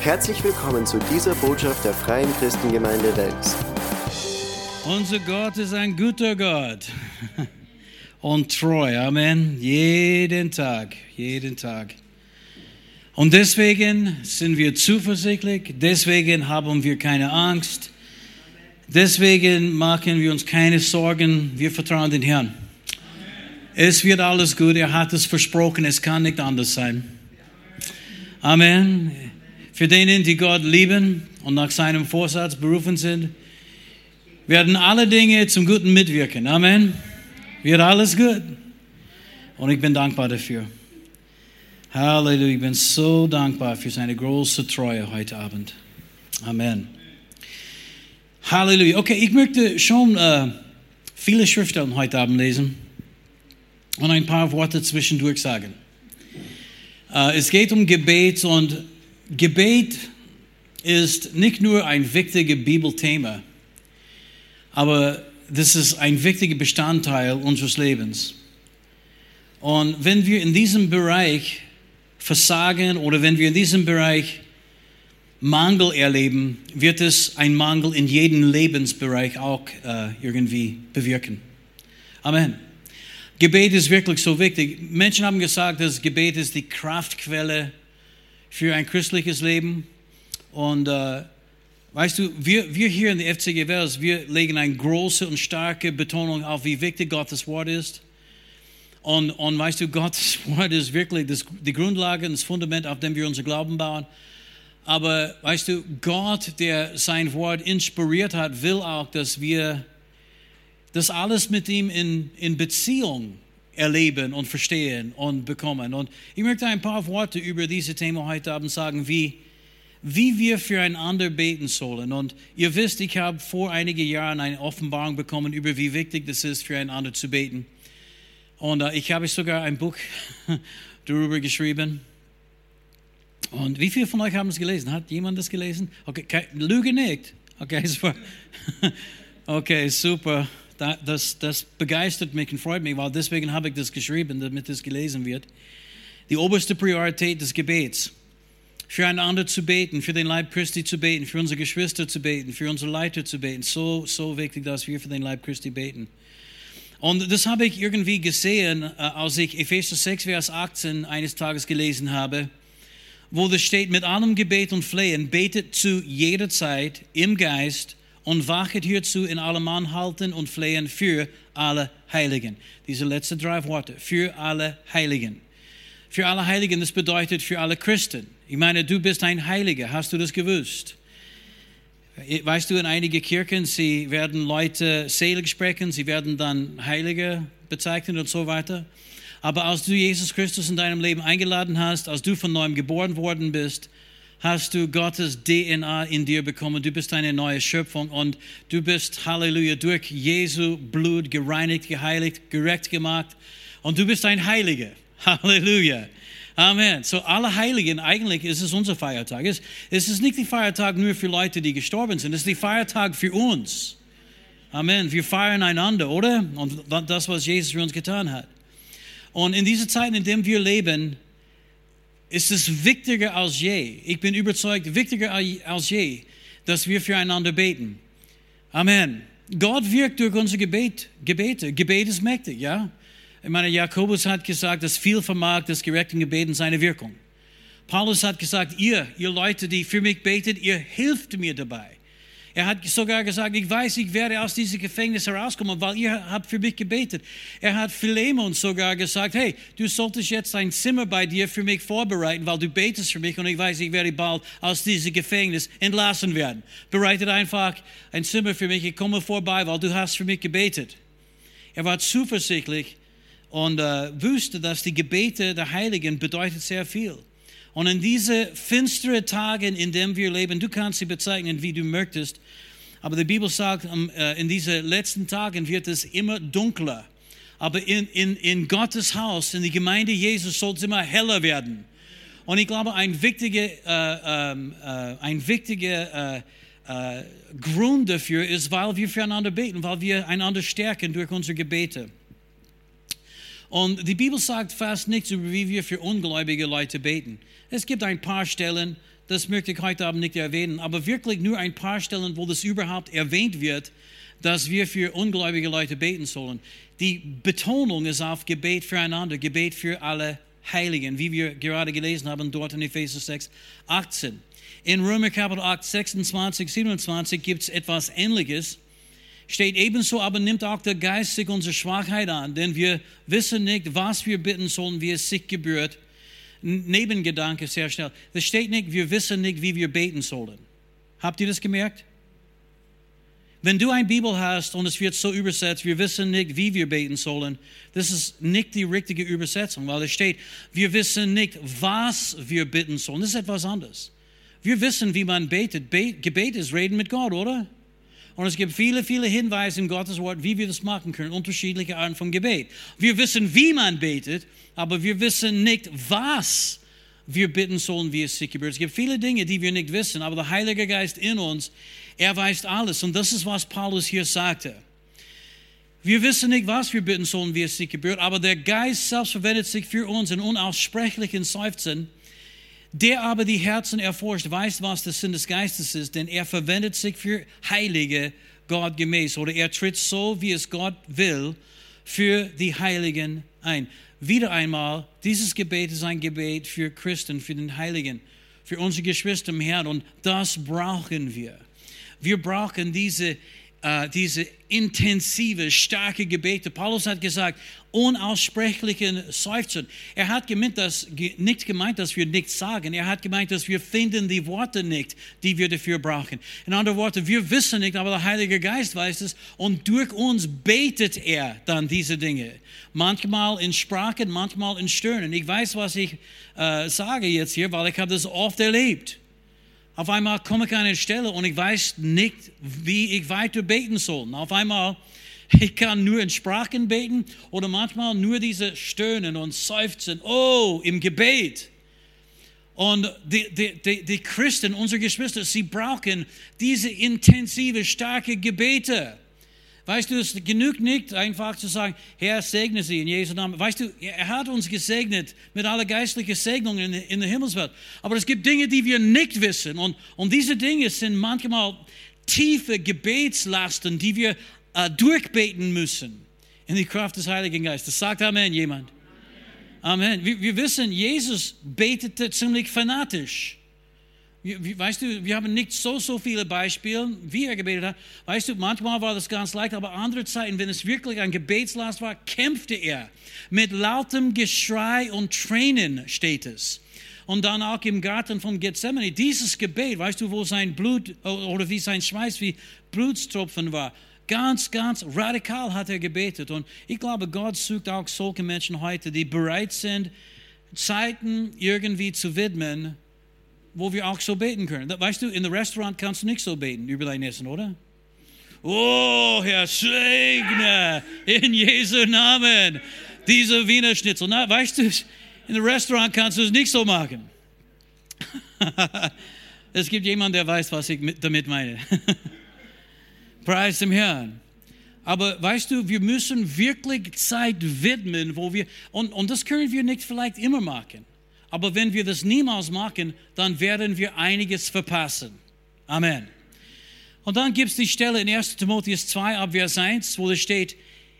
Herzlich willkommen zu dieser Botschaft der Freien Christengemeinde Wels. Unser Gott ist ein guter Gott und treu. Amen. Jeden Tag, jeden Tag. Und deswegen sind wir zuversichtlich, deswegen haben wir keine Angst, deswegen machen wir uns keine Sorgen, wir vertrauen den Herrn. Es wird alles gut, er hat es versprochen, es kann nicht anders sein. Amen. Für denen, die Gott lieben und nach seinem Vorsatz berufen sind, werden alle Dinge zum Guten mitwirken. Amen. Wird alles gut. Und ich bin dankbar dafür. Halleluja. Ich bin so dankbar für seine große Treue heute Abend. Amen. Halleluja. Okay, ich möchte schon äh, viele Schriftstellen heute Abend lesen und ein paar Worte zwischendurch sagen. Äh, es geht um Gebet und Gebet ist nicht nur ein wichtiges Bibelthema, aber das ist ein wichtiger Bestandteil unseres Lebens. Und wenn wir in diesem Bereich versagen oder wenn wir in diesem Bereich Mangel erleben, wird es ein Mangel in jedem Lebensbereich auch äh, irgendwie bewirken. Amen. Gebet ist wirklich so wichtig. Menschen haben gesagt, dass Gebet ist die Kraftquelle für ein christliches Leben. Und äh, weißt du, wir, wir hier in der FCG Wels, wir legen eine große und starke Betonung auf, wie wichtig Gottes Wort ist. Und, und weißt du, Gottes Wort ist wirklich das, die Grundlage und das Fundament, auf dem wir unser Glauben bauen. Aber weißt du, Gott, der sein Wort inspiriert hat, will auch, dass wir das alles mit ihm in, in Beziehung erleben und verstehen und bekommen. Und ich möchte ein paar Worte über dieses Thema heute Abend sagen, wie, wie wir füreinander beten sollen. Und ihr wisst, ich habe vor einigen Jahren eine Offenbarung bekommen über wie wichtig es ist, füreinander zu beten. Und äh, ich habe sogar ein Buch darüber geschrieben. Und wie viele von euch haben es gelesen? Hat jemand das gelesen? Okay, lüge nicht. Okay, super. Okay, super das, das begeistert mich und freut mich, weil deswegen habe ich das geschrieben, damit es gelesen wird. Die oberste Priorität des Gebets. Füreinander zu beten, für den Leib Christi zu beten, für unsere Geschwister zu beten, für unsere Leiter zu beten. So, so wichtig, dass wir für den Leib Christi beten. Und das habe ich irgendwie gesehen, äh, als ich Epheser 6, Vers 18 eines Tages gelesen habe, wo das steht, mit allem Gebet und Flehen, betet zu jeder Zeit im Geist und wachet hierzu in allem Anhalten und Flehen für alle Heiligen. Diese letzten drei Worte, für alle Heiligen. Für alle Heiligen, das bedeutet für alle Christen. Ich meine, du bist ein Heiliger, hast du das gewusst? Weißt du, in einigen Kirchen, sie werden Leute selig sprechen, sie werden dann Heilige bezeichnet und so weiter. Aber als du Jesus Christus in deinem Leben eingeladen hast, als du von neuem geboren worden bist, hast du Gottes DNA in dir bekommen. Du bist eine neue Schöpfung und du bist, Halleluja, durch Jesu Blut gereinigt, geheiligt, gerecht gemacht und du bist ein Heiliger. Halleluja. Amen. So alle Heiligen, eigentlich ist es unser Feiertag. Es, ist nicht der Feiertag nur für Leute, die gestorben sind. Es ist der Feiertag für uns. Amen. Wir feiern einander, oder? Und das, was Jesus für uns getan hat. Und in dieser Zeit, in der wir leben, ist es wichtiger als je. Ich bin überzeugt, wichtiger als je, dass wir füreinander beten. Amen. Gott wirkt durch unsere Gebet, Gebete. Gebet ist mächtig, ja? Ich meine, Jakobus hat gesagt, dass viel vermag das gerechten Gebeten seine Wirkung. Paulus hat gesagt, ihr, ihr Leute, die für mich betet, ihr hilft mir dabei. Er hat sogar gesagt, ich weiß, ich werde aus diesem Gefängnis herauskommen, weil ihr habt für mich gebetet. Er hat Philemon sogar gesagt, hey, du solltest jetzt ein Zimmer bei dir für mich vorbereiten, weil du betest für mich und ich weiß, ich werde bald aus diesem Gefängnis entlassen werden. Bereitet einfach ein Zimmer für mich, ich komme vorbei, weil du hast für mich gebetet. Er war zuversichtlich und äh, wusste, dass die Gebete der Heiligen bedeutet sehr viel. Und in diese finsteren Tagen, in denen wir leben, du kannst sie bezeichnen, wie du möchtest, aber die Bibel sagt, ähm, äh, in diesen letzten Tagen wird es immer dunkler. Aber in, in, in Gottes Haus, in die Gemeinde Jesus, soll es immer heller werden. Und ich glaube, ein wichtiger, äh, ähm, äh, ein wichtiger äh, äh, Grund dafür ist, weil wir füreinander beten, weil wir einander stärken durch unsere Gebete. Und die Bibel sagt fast nichts über, wie wir für ungläubige Leute beten. Es gibt ein paar Stellen, das möchte ich heute Abend nicht erwähnen, aber wirklich nur ein paar Stellen, wo das überhaupt erwähnt wird, dass wir für ungläubige Leute beten sollen. Die Betonung ist auf Gebet füreinander, Gebet für alle Heiligen, wie wir gerade gelesen haben dort in Epheser 6, 18. In Römer Kapitel 8, 26, 27 gibt es etwas Ähnliches. Steht ebenso, aber nimmt auch der Geist sich unsere Schwachheit an, denn wir wissen nicht, was wir bitten sollen, wie es sich gebührt. Nebengedanke sehr schnell. Es steht nicht, wir wissen nicht, wie wir beten sollen. Habt ihr das gemerkt? Wenn du eine Bibel hast und es wird so übersetzt, wir wissen nicht, wie wir beten sollen, das ist nicht die richtige Übersetzung, weil es steht, wir wissen nicht, was wir bitten sollen. Das ist etwas anderes. Wir wissen, wie man betet. Gebet ist Reden mit Gott, oder? Und es gibt viele, viele Hinweise in Gottes Wort, wie wir das machen können, unterschiedliche Arten von Gebet. Wir wissen, wie man betet, aber wir wissen nicht, was wir bitten sollen, wie es sich gebührt. Es gibt viele Dinge, die wir nicht wissen, aber der Heilige Geist in uns, er weiß alles. Und das ist, was Paulus hier sagte. Wir wissen nicht, was wir bitten sollen, wie es sich gebührt, aber der Geist selbst verwendet sich für uns in unaussprechlichen Seufzen. Der aber die Herzen erforscht, weiß, was der Sinn des Geistes ist, denn er verwendet sich für Heilige Gott gemäß oder er tritt so, wie es Gott will, für die Heiligen ein. Wieder einmal, dieses Gebet ist ein Gebet für Christen, für den Heiligen, für unsere Geschwister im Herrn und das brauchen wir. Wir brauchen diese, äh, diese intensive, starke Gebete. Paulus hat gesagt, unaussprechlichen Seufzen. Er hat gemeint, dass, nicht gemeint, dass wir nichts sagen. Er hat gemeint, dass wir finden die Worte nicht, die wir dafür brauchen. In anderen Worten, wir wissen nicht, aber der Heilige Geist weiß es und durch uns betet er dann diese Dinge. Manchmal in Sprachen, manchmal in Stöhnen. Ich weiß, was ich äh, sage jetzt hier, weil ich habe das oft erlebt. Auf einmal komme ich an eine Stelle und ich weiß nicht, wie ich weiter beten soll. Auf einmal, ich kann nur in Sprachen beten oder manchmal nur diese Stöhnen und Seufzen. Oh, im Gebet. Und die, die, die, die Christen, unsere Geschwister, sie brauchen diese intensive, starke Gebete. Weißt du, es genügt nicht, einfach zu sagen, Herr, segne sie in Jesu Namen. Weißt du, er hat uns gesegnet mit aller geistlichen Segnungen in, der Himmelswelt. Aber es gibt Dinge, die wir nicht wissen. Und, und diese Dinge sind manchmal tiefe Gebetslasten, die wir äh, durchbeten müssen in die Kraft des Heiligen Geistes. Sagt Amen jemand. Amen. Wir, wir wissen, Jesus betete ziemlich fanatisch. Weißt du, wir haben nicht so, so viele Beispiele, wie er gebetet hat. Weißt du, manchmal war das ganz leicht, aber andere Zeiten, wenn es wirklich ein Gebetslast war, kämpfte er. Mit lautem Geschrei und Tränen steht es. Und dann auch im Garten von Gethsemane, dieses Gebet, weißt du, wo sein Blut oder wie sein Schweiß wie Blutstropfen war. Ganz, ganz radikal hat er gebetet. Und ich glaube, Gott sucht auch solche Menschen heute, die bereit sind, Zeiten irgendwie zu widmen, wo wir auch so beten können. Weißt du, in einem Restaurant kannst du nicht so beten über dein Essen, oder? Oh, Herr, segne in Jesu Namen diese Wiener Schnitzel. Na, weißt du, in einem Restaurant kannst du es nicht so machen. es gibt jemanden, der weiß, was ich damit meine. Preis dem Herrn. Aber weißt du, wir müssen wirklich Zeit widmen, wo wir, und, und das können wir nicht vielleicht immer machen. Aber wenn wir das niemals machen, dann werden wir einiges verpassen. Amen. Und dann gibt es die Stelle in 1 Timotheus 2, Abvers 1, wo es steht,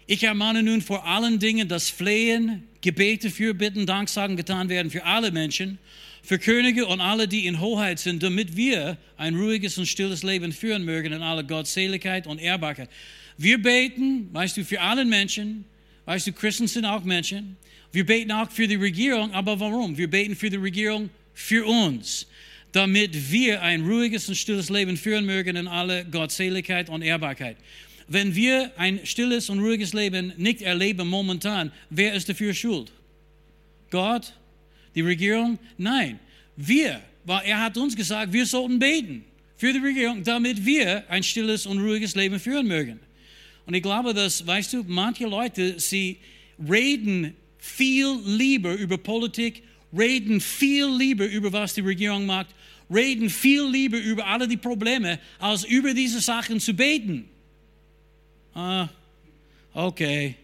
ich ermahne nun vor allen Dingen, dass Flehen, Gebete, Fürbitten, Danksagen getan werden für alle Menschen, für Könige und alle, die in Hoheit sind, damit wir ein ruhiges und stilles Leben führen mögen in aller Gottseligkeit und Ehrbarkeit. Wir beten, weißt du, für alle Menschen, weißt du, Christen sind auch Menschen, wir beten auch für die Regierung, aber warum? Wir beten für die Regierung für uns, damit wir ein ruhiges und stilles Leben führen mögen in alle Gottseligkeit und Ehrbarkeit. Wenn wir ein stilles und ruhiges Leben nicht erleben momentan, wer ist dafür schuld? Gott? Die Regierung? Nein, wir, weil er hat uns gesagt, wir sollten beten für die Regierung, damit wir ein stilles und ruhiges Leben führen mögen. Und ich glaube, dass, weißt du, manche Leute, sie reden viel lieber über Politik, reden viel lieber über was die Regierung macht, reden viel lieber über alle die Probleme, als über diese Sachen zu beten. Ah, okay.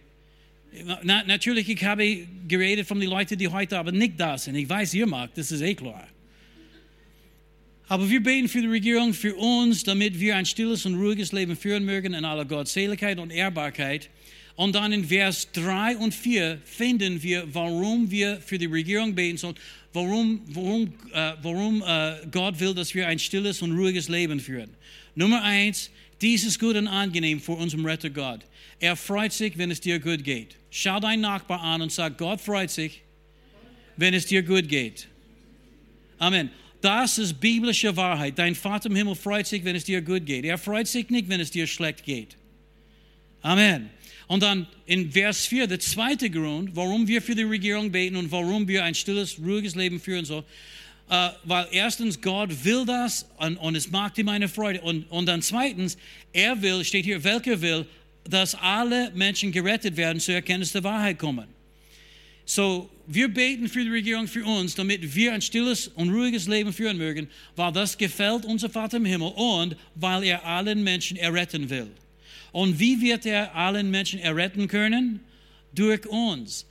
Na, natürlich, ich habe geredet von den Leuten, die heute aber nicht da sind. Ich weiß, ihr mag, das ist eh klar. Aber wir beten für die Regierung, für uns, damit wir ein stilles und ruhiges Leben führen mögen in aller Gottseligkeit und Ehrbarkeit. Und dann in Vers 3 und 4 finden wir, warum wir für die Regierung beten sollen, warum, warum, äh, warum äh, Gott will, dass wir ein stilles und ruhiges Leben führen. Nummer eins, dies ist gut und angenehm vor unserem Retter Gott. Er freut sich, wenn es dir gut geht. Schau deinen Nachbar an und sag, Gott freut sich, wenn es dir gut geht. Amen. Das ist biblische Wahrheit. Dein Vater im Himmel freut sich, wenn es dir gut geht. Er freut sich nicht, wenn es dir schlecht geht. Amen. Und dann in Vers 4, der zweite Grund, warum wir für die Regierung beten und warum wir ein stilles, ruhiges Leben führen sollen. Uh, weil erstens, Gott will das und, und, es macht ihm eine Freude. Und, und dann zweitens, er will, steht hier, welcher will, dass alle Menschen gerettet werden, zur Erkenntnis der Wahrheit kommen. So, wir beten für die Regierung für uns, damit wir ein stilles und ruhiges Leben führen mögen, weil das gefällt unser Vater im Himmel und weil er allen Menschen erretten will. Und wie wird er allen Menschen erretten können? Durch uns.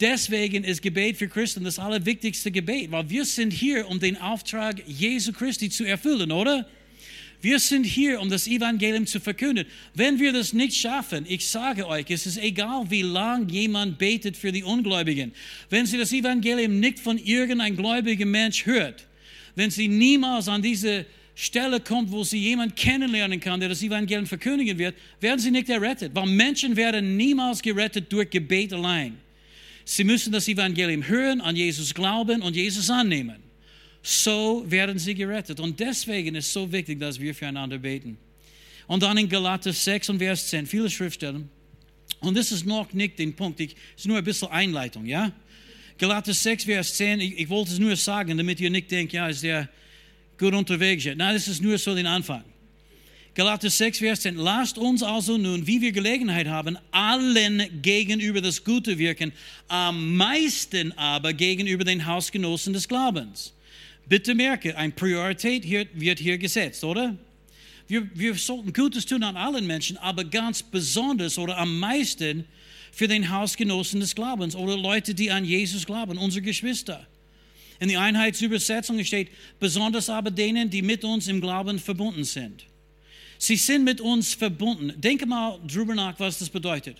Deswegen ist Gebet für Christen das allerwichtigste Gebet, weil wir sind hier, um den Auftrag Jesu Christi zu erfüllen, oder? Wir sind hier, um das Evangelium zu verkünden. Wenn wir das nicht schaffen, ich sage euch, es ist egal, wie lang jemand betet für die Ungläubigen. Wenn sie das Evangelium nicht von irgendeinem gläubigen Mensch hört, wenn sie niemals an diese Stelle kommt, wo sie jemanden kennenlernen kann, der das Evangelium verkündigen wird, werden sie nicht errettet. Weil Menschen werden niemals gerettet durch Gebet allein. Sie müssen das Evangelium hören, an Jesus glauben und Jesus annehmen. So werden sie gerettet. Und deswegen ist es so wichtig, dass wir füreinander beten. Und dann in Galater 6 und Vers 10, viele Schriftstellen. Und das ist noch nicht den Punkt, es ist nur ein bisschen Einleitung, ja? Galater 6, Vers 10, ich, ich wollte es nur sagen, damit ihr nicht denkt, ja, ist der gut unterwegs. Nein, das ist nur so den Anfang. Galater 6, Vers 10. Lasst uns also nun, wie wir Gelegenheit haben, allen gegenüber das Gute wirken, am meisten aber gegenüber den Hausgenossen des Glaubens. Bitte merke, eine Priorität hier, wird hier gesetzt, oder? Wir, wir sollten Gutes tun an allen Menschen, aber ganz besonders oder am meisten für den Hausgenossen des Glaubens oder Leute, die an Jesus glauben, unsere Geschwister. In der Einheitsübersetzung steht, besonders aber denen, die mit uns im Glauben verbunden sind. Sie sind mit uns verbunden. Denke mal drüber nach, was das bedeutet.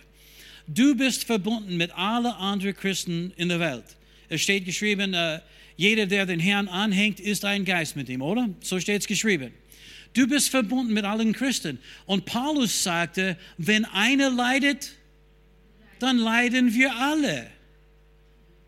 Du bist verbunden mit allen anderen Christen in der Welt. Es steht geschrieben, äh, jeder, der den Herrn anhängt, ist ein Geist mit ihm, oder? So steht es geschrieben. Du bist verbunden mit allen Christen. Und Paulus sagte, wenn einer leidet, dann leiden wir alle.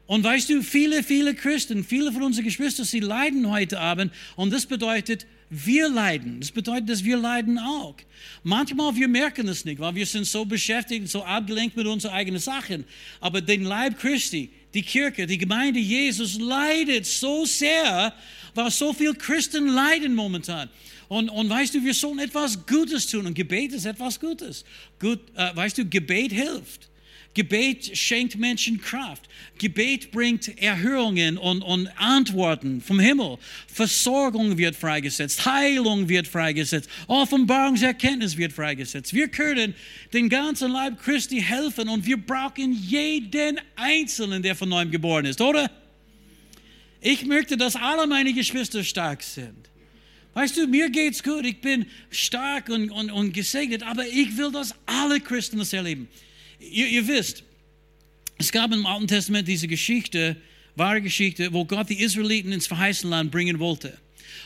Und weißt du, viele, viele Christen, viele von unseren Geschwistern, sie leiden heute Abend. Und das bedeutet, wir leiden. Das bedeutet, dass wir leiden auch. Manchmal wir merken es nicht, weil wir sind so beschäftigt, so abgelenkt mit unseren eigenen Sachen. Aber den Leib Christi, die Kirche, die Gemeinde Jesus leidet so sehr, weil so viele Christen leiden momentan. Und, und weißt du, wir sollen etwas Gutes tun. Und Gebet ist etwas Gutes. Gut, äh, weißt du, Gebet hilft. Gebet schenkt Menschen Kraft. Gebet bringt Erhörungen und, und Antworten vom Himmel. Versorgung wird freigesetzt. Heilung wird freigesetzt. Offenbarungserkenntnis wird freigesetzt. Wir können den ganzen Leib Christi helfen und wir brauchen jeden Einzelnen, der von neuem geboren ist, oder? Ich möchte, dass alle meine Geschwister stark sind. Weißt du, mir geht's gut, ich bin stark und, und, und gesegnet, aber ich will, dass alle Christen das erleben. Ihr, ihr wisst, es gab im Alten Testament diese Geschichte, wahre Geschichte, wo Gott die Israeliten ins verheißene Land bringen wollte.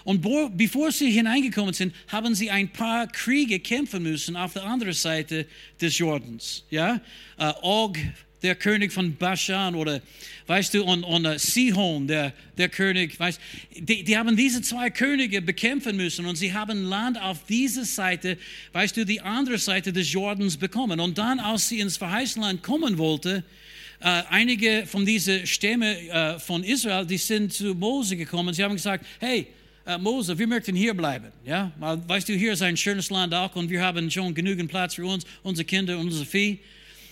Und bevor sie hineingekommen sind, haben sie ein paar Kriege kämpfen müssen auf der anderen Seite des Jordans. Ja, uh, Og der König von Bashan oder, weißt du, und, und uh, Sihon, der, der König, weißt die, die haben diese zwei Könige bekämpfen müssen und sie haben Land auf dieser Seite, weißt du, die andere Seite des Jordans bekommen. Und dann, als sie ins verheißene Land kommen wollte, Uh, einige von diesen Stämme uh, von Israel, die sind zu Mose gekommen. Sie haben gesagt, hey, uh, Mose, wir möchten hier bleiben. Ja? Weißt du, hier ist ein schönes Land auch und wir haben schon genügend Platz für uns, unsere Kinder, unser Vieh.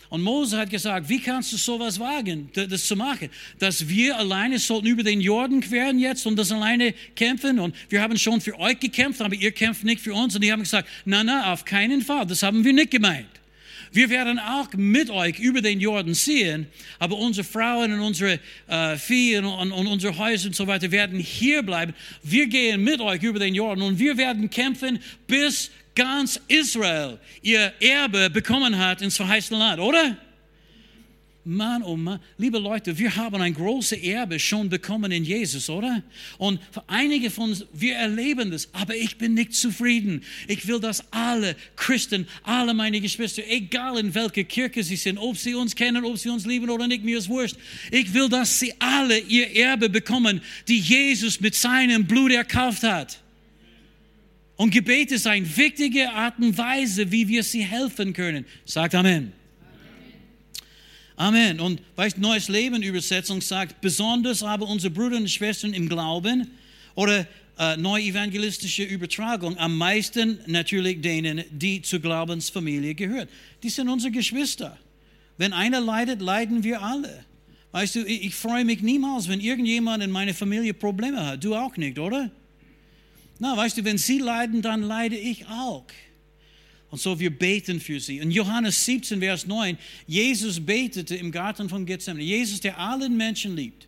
Und Mose hat gesagt, wie kannst du sowas wagen, das zu machen? Dass wir alleine sollten über den Jordan queren jetzt und das alleine kämpfen und wir haben schon für euch gekämpft, aber ihr kämpft nicht für uns. Und die haben gesagt, na, na, auf keinen Fall, das haben wir nicht gemeint. wir werden auch mit euch über den Jordan ziehen, aber unsere Frauen und unsere äh, Vieh und, und, und unsere Häuser und so weiter werden hier bleiben. Wir gehen mit euch über den Jordan und wir werden kämpfen, bis ganz Israel ihr Erbe bekommen hat ins verheißene Land, oder? Mann, oh Mann, liebe Leute, wir haben ein großes Erbe schon bekommen in Jesus, oder? Und für einige von uns, wir erleben das, aber ich bin nicht zufrieden. Ich will, dass alle Christen, alle meine Geschwister, egal in welcher Kirche sie sind, ob sie uns kennen, ob sie uns lieben oder nicht, mir ist wurscht. Ich will, dass sie alle ihr Erbe bekommen, die Jesus mit seinem Blut erkauft hat. Und Gebet ist eine wichtige Art und Weise, wie wir sie helfen können. Sagt Amen. Amen. Und weißt, Neues Leben Übersetzung sagt, besonders aber unsere Brüder und Schwestern im Glauben oder äh, neuevangelistische Übertragung, am meisten natürlich denen, die zur Glaubensfamilie gehören. Die sind unsere Geschwister. Wenn einer leidet, leiden wir alle. Weißt du, ich, ich freue mich niemals, wenn irgendjemand in meiner Familie Probleme hat. Du auch nicht, oder? Na, weißt du, wenn sie leiden, dann leide ich auch. Und so wir beten für sie. In Johannes 17, Vers 9, Jesus betete im Garten von Gethsemane. Jesus, der allen Menschen liebt.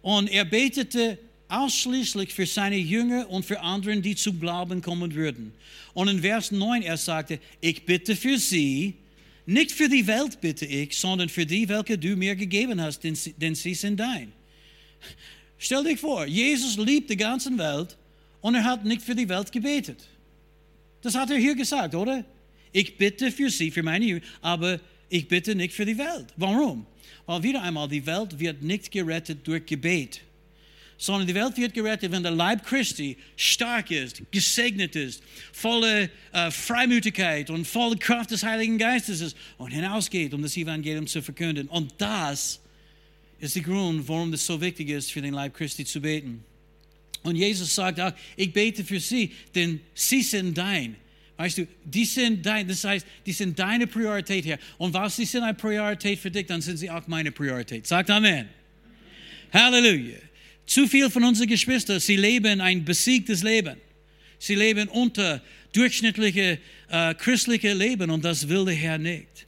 Und er betete ausschließlich für seine Jünger und für anderen, die zum Glauben kommen würden. Und in Vers 9, er sagte, ich bitte für sie, nicht für die Welt bitte ich, sondern für die, welche du mir gegeben hast, denn sie sind dein. Stell dich vor, Jesus liebt die ganze Welt und er hat nicht für die Welt gebetet. Das hat er hier gesagt, oder? Ich bitte für sie, für meine Jünger, aber ich bitte nicht für die Welt. Warum? Weil wieder einmal, die Welt wird nicht gerettet durch Gebet, sondern die Welt wird gerettet, wenn der Leib Christi stark ist, gesegnet ist, voller äh, Freimütigkeit und voller Kraft des Heiligen Geistes ist und hinausgeht, um das Evangelium zu verkünden. Und das ist der Grund, warum es so wichtig ist, für den Leib Christi zu beten. Und Jesus sagt auch, ich bete für sie, denn sie sind dein. Weißt du, die sind dein, das heißt, die sind deine Priorität hier. Und was sie sind eine Priorität für dich, dann sind sie auch meine Priorität. Sagt Amen. Halleluja. Zu viel von unseren Geschwistern, sie leben ein besiegtes Leben. Sie leben unter durchschnittliche äh, christliche Leben und das will der Herr nicht.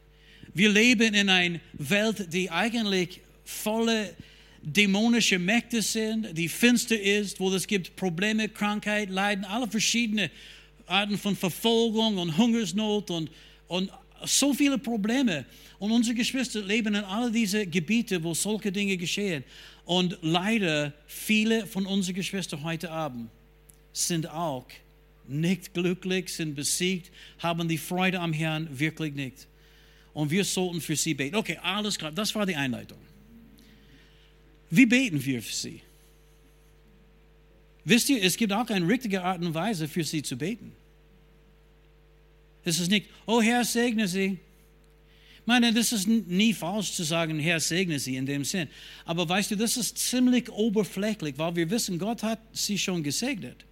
Wir leben in einer Welt, die eigentlich volle dämonische Mächte sind, die finster ist, wo es gibt Probleme, Krankheit, Leiden, alle verschiedene Arten von Verfolgung und Hungersnot und, und so viele Probleme. Und unsere Geschwister leben in all diese Gebiete, wo solche Dinge geschehen. Und leider viele von unseren Geschwistern heute Abend sind auch nicht glücklich, sind besiegt, haben die Freude am Herrn wirklich nicht. Und wir sollten für sie beten. Okay, alles klar, das war die Einleitung. Wie beten wir für sie? Wisst ihr, es gibt auch eine richtige Art und Weise, für sie zu beten. Es ist nicht, oh Herr, segne sie. Ich meine, das ist nie falsch zu sagen, Herr, segne sie in dem Sinn. Aber weißt du, das ist ziemlich oberflächlich, weil wir wissen, Gott hat sie schon gesegnet.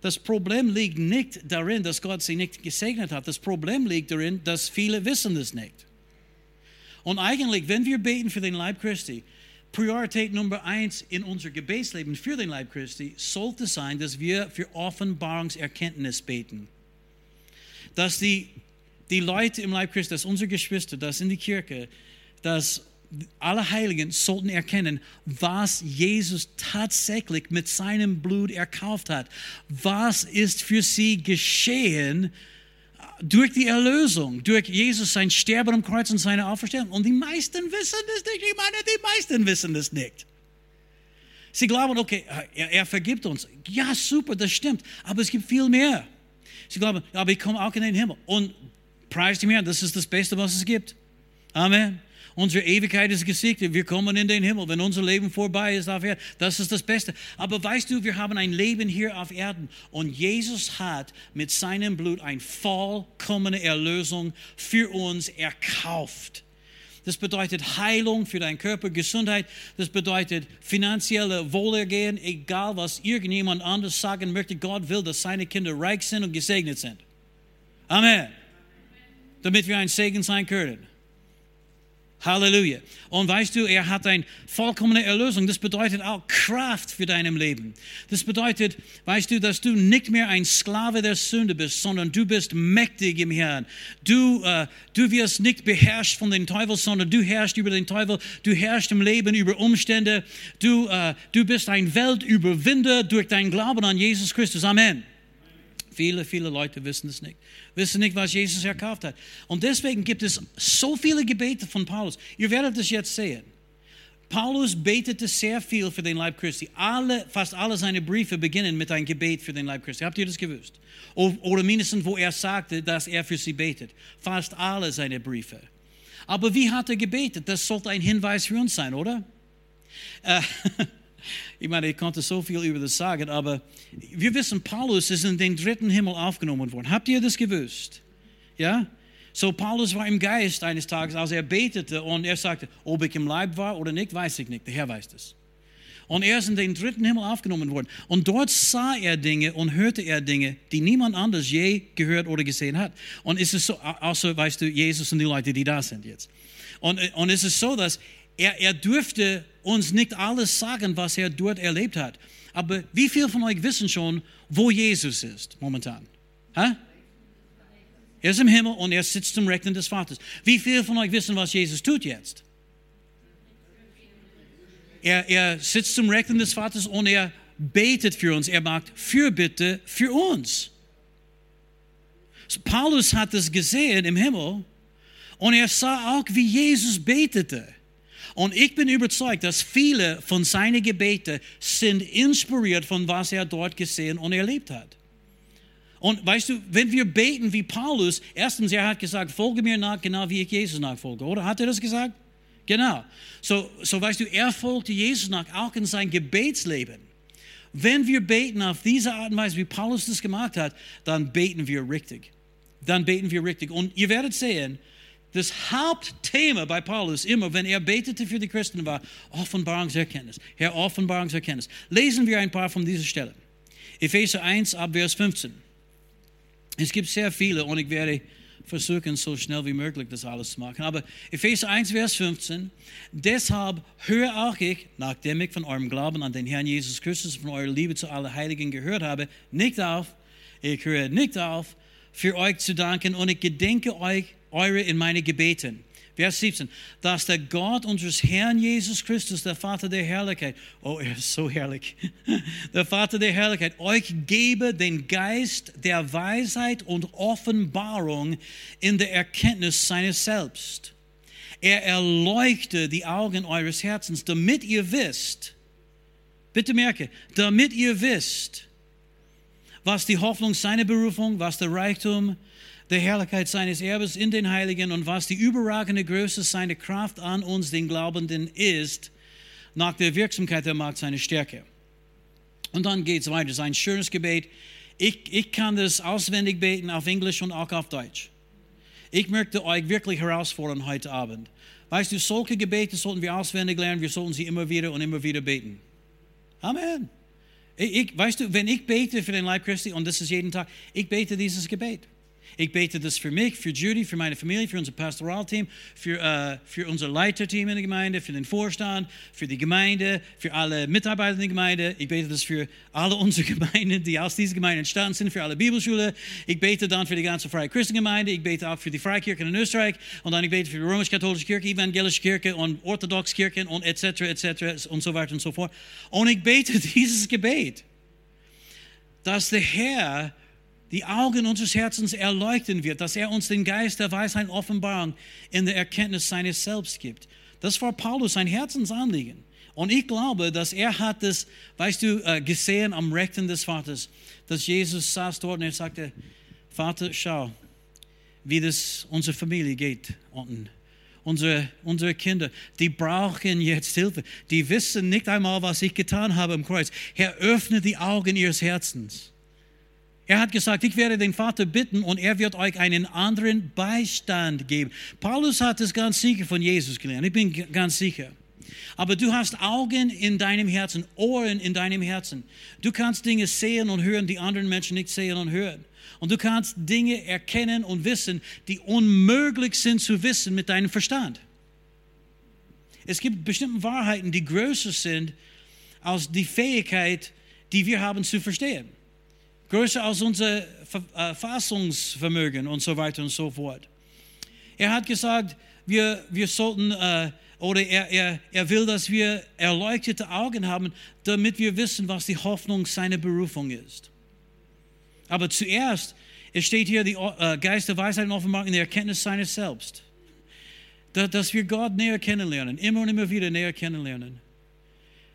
Das Problem liegt nicht darin, dass Gott sie nicht gesegnet hat. Das Problem liegt darin, dass viele wissen das nicht. Und eigentlich, wenn wir beten für den Leib Christi, Priorität Nummer eins in unser Gebetsleben für den Leib Christi sollte sein, dass wir für Offenbarungserkenntnis beten. Dass die, die Leute im Leib Christi, dass unsere Geschwister, dass in die Kirche, dass alle Heiligen sollten erkennen, was Jesus tatsächlich mit seinem Blut erkauft hat. Was ist für sie geschehen durch die Erlösung, durch Jesus sein Sterben am Kreuz und seine Auferstehung. Und die meisten wissen das nicht. Ich meine, die meisten wissen das nicht. Sie glauben, okay, er, er vergibt uns. Ja, super, das stimmt. Aber es gibt viel mehr. Sie glauben, aber ich komme auch in den Himmel. Und preis dem Herrn, das ist das Beste, was es gibt. Amen. Unsere Ewigkeit ist gesiegt. Wir kommen in den Himmel. Wenn unser Leben vorbei ist auf Erden, das ist das Beste. Aber weißt du, wir haben ein Leben hier auf Erden. Und Jesus hat mit seinem Blut eine vollkommene Erlösung für uns erkauft. Das bedeutet Heilung für deinen Körper, Gesundheit. Das bedeutet finanzielle Wohlergehen, egal was irgendjemand anders sagen möchte. Gott will, dass seine Kinder reich sind und gesegnet sind. Amen. Damit wir ein Segen sein können. Halleluja. Und weißt du, er hat eine vollkommene Erlösung. Das bedeutet auch Kraft für deinem Leben. Das bedeutet, weißt du, dass du nicht mehr ein Sklave der Sünde bist, sondern du bist mächtig im Herrn. Du, äh, du wirst nicht beherrscht von den Teufel, sondern du herrschst über den Teufel. Du herrschst im Leben über Umstände. Du, äh, du bist ein Weltüberwinder durch dein Glauben an Jesus Christus. Amen. Viele, viele Leute wissen es nicht. Wissen nicht, was Jesus erkauft hat. Und deswegen gibt es so viele Gebete von Paulus. Ihr werdet es jetzt sehen. Paulus betete sehr viel für den Leib Christi. Alle, fast alle seine Briefe beginnen mit einem Gebet für den Leib Christi. Habt ihr das gewusst? Oder mindestens, wo er sagte, dass er für sie betet. Fast alle seine Briefe. Aber wie hat er gebetet? Das sollte ein Hinweis für uns sein, oder? Äh, Ich meine, ich konnte so viel über das sagen, aber wir wissen, Paulus ist in den dritten Himmel aufgenommen worden. Habt ihr das gewusst? Ja? So, Paulus war im Geist eines Tages, als er betete und er sagte, ob ich im Leib war oder nicht, weiß ich nicht. Der Herr weiß das. Und er ist in den dritten Himmel aufgenommen worden. Und dort sah er Dinge und hörte er Dinge, die niemand anders je gehört oder gesehen hat. Und es ist so, außer, weißt du, Jesus und die Leute, die da sind jetzt. Und, und es ist so, dass er, er dürfte uns nicht alles sagen, was er dort erlebt hat. Aber wie viele von euch wissen schon, wo Jesus ist momentan? Ha? Er ist im Himmel und er sitzt zum Rechten des Vaters. Wie viele von euch wissen, was Jesus tut jetzt? Er, er sitzt zum Rechten des Vaters und er betet für uns. Er macht Fürbitte für uns. Paulus hat es gesehen im Himmel und er sah auch, wie Jesus betete. Und ich bin überzeugt, dass viele von seinen Gebeten sind inspiriert von was er dort gesehen und erlebt hat. Und weißt du, wenn wir beten wie Paulus, erstens, er hat gesagt, folge mir nach, genau wie ich Jesus nachfolge, oder? Hat er das gesagt? Genau. So, so weißt du, er folgte Jesus nach, auch in sein Gebetsleben. Wenn wir beten auf diese Art und Weise, wie Paulus das gemacht hat, dann beten wir richtig. Dann beten wir richtig. Und ihr werdet sehen, das Hauptthema bei Paulus immer, wenn er betete für die Christen, war Offenbarungserkenntnis. Herr, Offenbarungserkenntnis. Lesen wir ein paar von dieser Stelle. Epheser 1 ab Vers 15. Es gibt sehr viele und ich werde versuchen, so schnell wie möglich das alles zu machen. Aber Epheser 1, Vers 15. Deshalb höre auch ich, nachdem ich von eurem Glauben an den Herrn Jesus Christus, von eurer Liebe zu allen Heiligen gehört habe, nicht auf, ich höre nicht auf, für euch zu danken und ich gedenke euch eure in meine Gebeten. Vers 17, dass der Gott unseres Herrn Jesus Christus, der Vater der Herrlichkeit, oh, er ist so herrlich, der Vater der Herrlichkeit, euch gebe den Geist der Weisheit und Offenbarung in der Erkenntnis seines Selbst. Er erleuchte die Augen eures Herzens, damit ihr wisst, bitte merke, damit ihr wisst, was die Hoffnung seiner Berufung, was der Reichtum der Herrlichkeit seines Erbes in den Heiligen und was die überragende Größe seiner Kraft an uns, den Glaubenden, ist, nach der Wirksamkeit der Macht seiner Stärke. Und dann geht es weiter. Es ist ein schönes Gebet. Ich, ich kann das auswendig beten auf Englisch und auch auf Deutsch. Ich möchte euch wirklich herausfordern heute Abend. Weißt du, solche Gebete sollten wir auswendig lernen. Wir sollten sie immer wieder und immer wieder beten. Amen. Ich, ich, weißt du, wenn ich bete für den Leib Christi, und das ist jeden Tag, ich bete dieses Gebet. Ich bete das für mich, für Judy, für meine Familie, für unser Pastoralteam, für, äh, für unser Leiterteam in der Gemeinde, für den Vorstand, für die Gemeinde, für alle Mitarbeiter in der Gemeinde. Ich bete das für alle unsere Gemeinden, die aus dieser Gemeinde entstanden sind, für alle Bibelschule. Ich bete dann für die ganze Freie Christengemeinde. Ich bete auch für die Freikirchen in Österreich. Und dann ich bete für die römisch-katholische Kirche, evangelische Kirche und orthodoxe Kirchen und etc., etc. und so weiter und so fort. Und ich bete dieses Gebet, dass der Herr die Augen unseres Herzens erleuchten wird, dass er uns den Geist der Weisheit Offenbarung in der Erkenntnis seines Selbst gibt. Das war Paulus sein Herzensanliegen. Und ich glaube, dass er hat das, weißt du, äh, gesehen am Rechten des Vaters, dass Jesus saß dort und er sagte, Vater, schau, wie das unsere Familie geht unten. Unsere, unsere Kinder, die brauchen jetzt Hilfe. Die wissen nicht einmal, was ich getan habe im Kreuz. Herr, öffne die Augen ihres Herzens. Er hat gesagt, ich werde den Vater bitten und er wird euch einen anderen Beistand geben. Paulus hat es ganz sicher von Jesus gelernt, ich bin ganz sicher. Aber du hast Augen in deinem Herzen, Ohren in deinem Herzen. Du kannst Dinge sehen und hören, die anderen Menschen nicht sehen und hören. Und du kannst Dinge erkennen und wissen, die unmöglich sind zu wissen mit deinem Verstand. Es gibt bestimmte Wahrheiten, die größer sind als die Fähigkeit, die wir haben zu verstehen. Größer als unser äh, Fassungsvermögen und so weiter und so fort. Er hat gesagt, wir, wir sollten, äh, oder er, er, er will, dass wir erleuchtete Augen haben, damit wir wissen, was die Hoffnung seiner Berufung ist. Aber zuerst, es steht hier, die äh, Geist der Weisheit und Offenbarung in der Erkenntnis seines Selbst. Da, dass wir Gott näher kennenlernen, immer und immer wieder näher kennenlernen.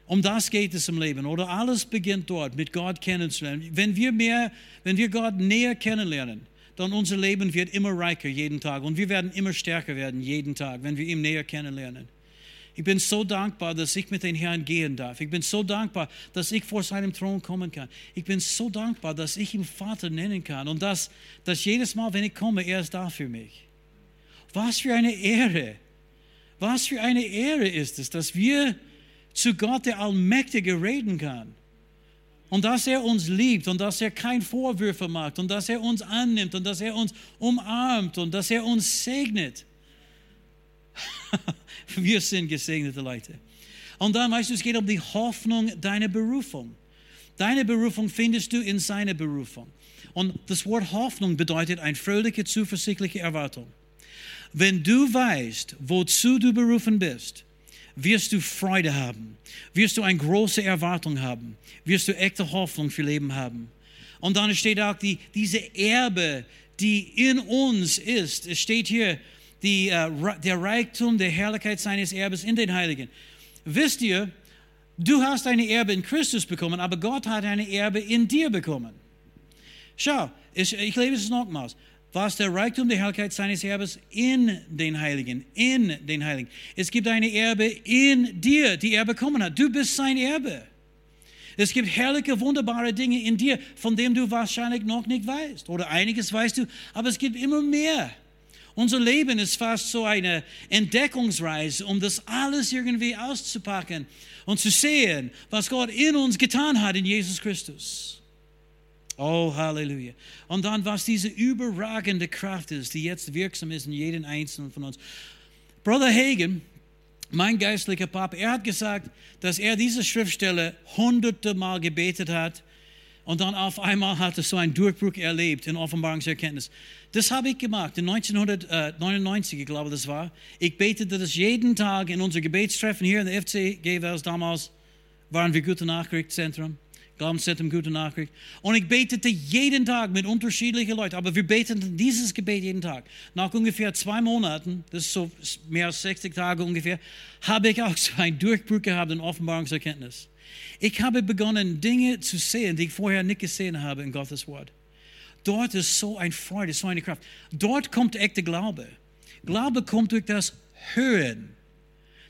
Um das geht es im Leben, oder? Alles beginnt dort, mit Gott kennenzulernen. Wenn wir mehr, wenn wir Gott näher kennenlernen, dann unser Leben wird immer reicher jeden Tag und wir werden immer stärker werden jeden Tag, wenn wir ihn näher kennenlernen. Ich bin so dankbar, dass ich mit den Herrn gehen darf. Ich bin so dankbar, dass ich vor seinem Thron kommen kann. Ich bin so dankbar, dass ich ihn Vater nennen kann und dass, dass jedes Mal, wenn ich komme, er ist da für mich. Was für eine Ehre. Was für eine Ehre ist es, dass wir zu Gott, der Allmächtige, reden können und dass er uns liebt und dass er kein Vorwürfe macht und dass er uns annimmt und dass er uns umarmt und dass er uns segnet. Wir sind gesegnete Leute. Und dann, weißt du, es geht um die Hoffnung deiner Berufung. Deine Berufung findest du in seiner Berufung. Und das Wort Hoffnung bedeutet eine fröhliche, zuversichtliche Erwartung. Wenn du weißt, wozu du berufen bist, wirst du Freude haben, wirst du eine große Erwartung haben, wirst du echte Hoffnung für Leben haben. Und dann steht auch die, diese Erbe, die in uns ist. Es steht hier, die, uh, der Reichtum der Herrlichkeit seines Erbes in den Heiligen. Wisst ihr, du hast eine Erbe in Christus bekommen, aber Gott hat eine Erbe in dir bekommen. Schau, ich, ich lebe es nochmals was der Reichtum der Herrlichkeit seines Erbes in den Heiligen, in den Heiligen. Es gibt eine Erbe in dir, die er bekommen hat. Du bist sein Erbe. Es gibt herrliche, wunderbare Dinge in dir, von denen du wahrscheinlich noch nicht weißt. Oder einiges weißt du, aber es gibt immer mehr. Unser Leben ist fast so eine Entdeckungsreise, um das alles irgendwie auszupacken und zu sehen, was Gott in uns getan hat in Jesus Christus. Oh, Halleluja. Und dann, was diese überragende Kraft ist, die jetzt wirksam ist in jedem Einzelnen von uns. Brother Hagen, mein geistlicher Papa, er hat gesagt, dass er diese Schriftstelle hunderte Mal gebetet hat und dann auf einmal hat er so einen Durchbruch erlebt in Offenbarungserkenntnis. Das habe ich gemacht in 1999, ich glaube das war. Ich betete das jeden Tag in unser Gebetstreffen hier in der FC GWS damals, waren wir Gute Nachrichtenzentrum. Glaubenszentrum Gute Nachricht. Und ich betete jeden Tag mit unterschiedlichen Leuten, aber wir beteten dieses Gebet jeden Tag. Nach ungefähr zwei Monaten, das ist so mehr als 60 Tage ungefähr, habe ich auch so einen Durchbruch gehabt in Offenbarungserkenntnis. Ich habe begonnen, Dinge zu sehen, die ich vorher nicht gesehen habe in Gottes Wort. Dort ist so eine Freude, so eine Kraft. Dort kommt echte Glaube. Glaube kommt durch das Hören.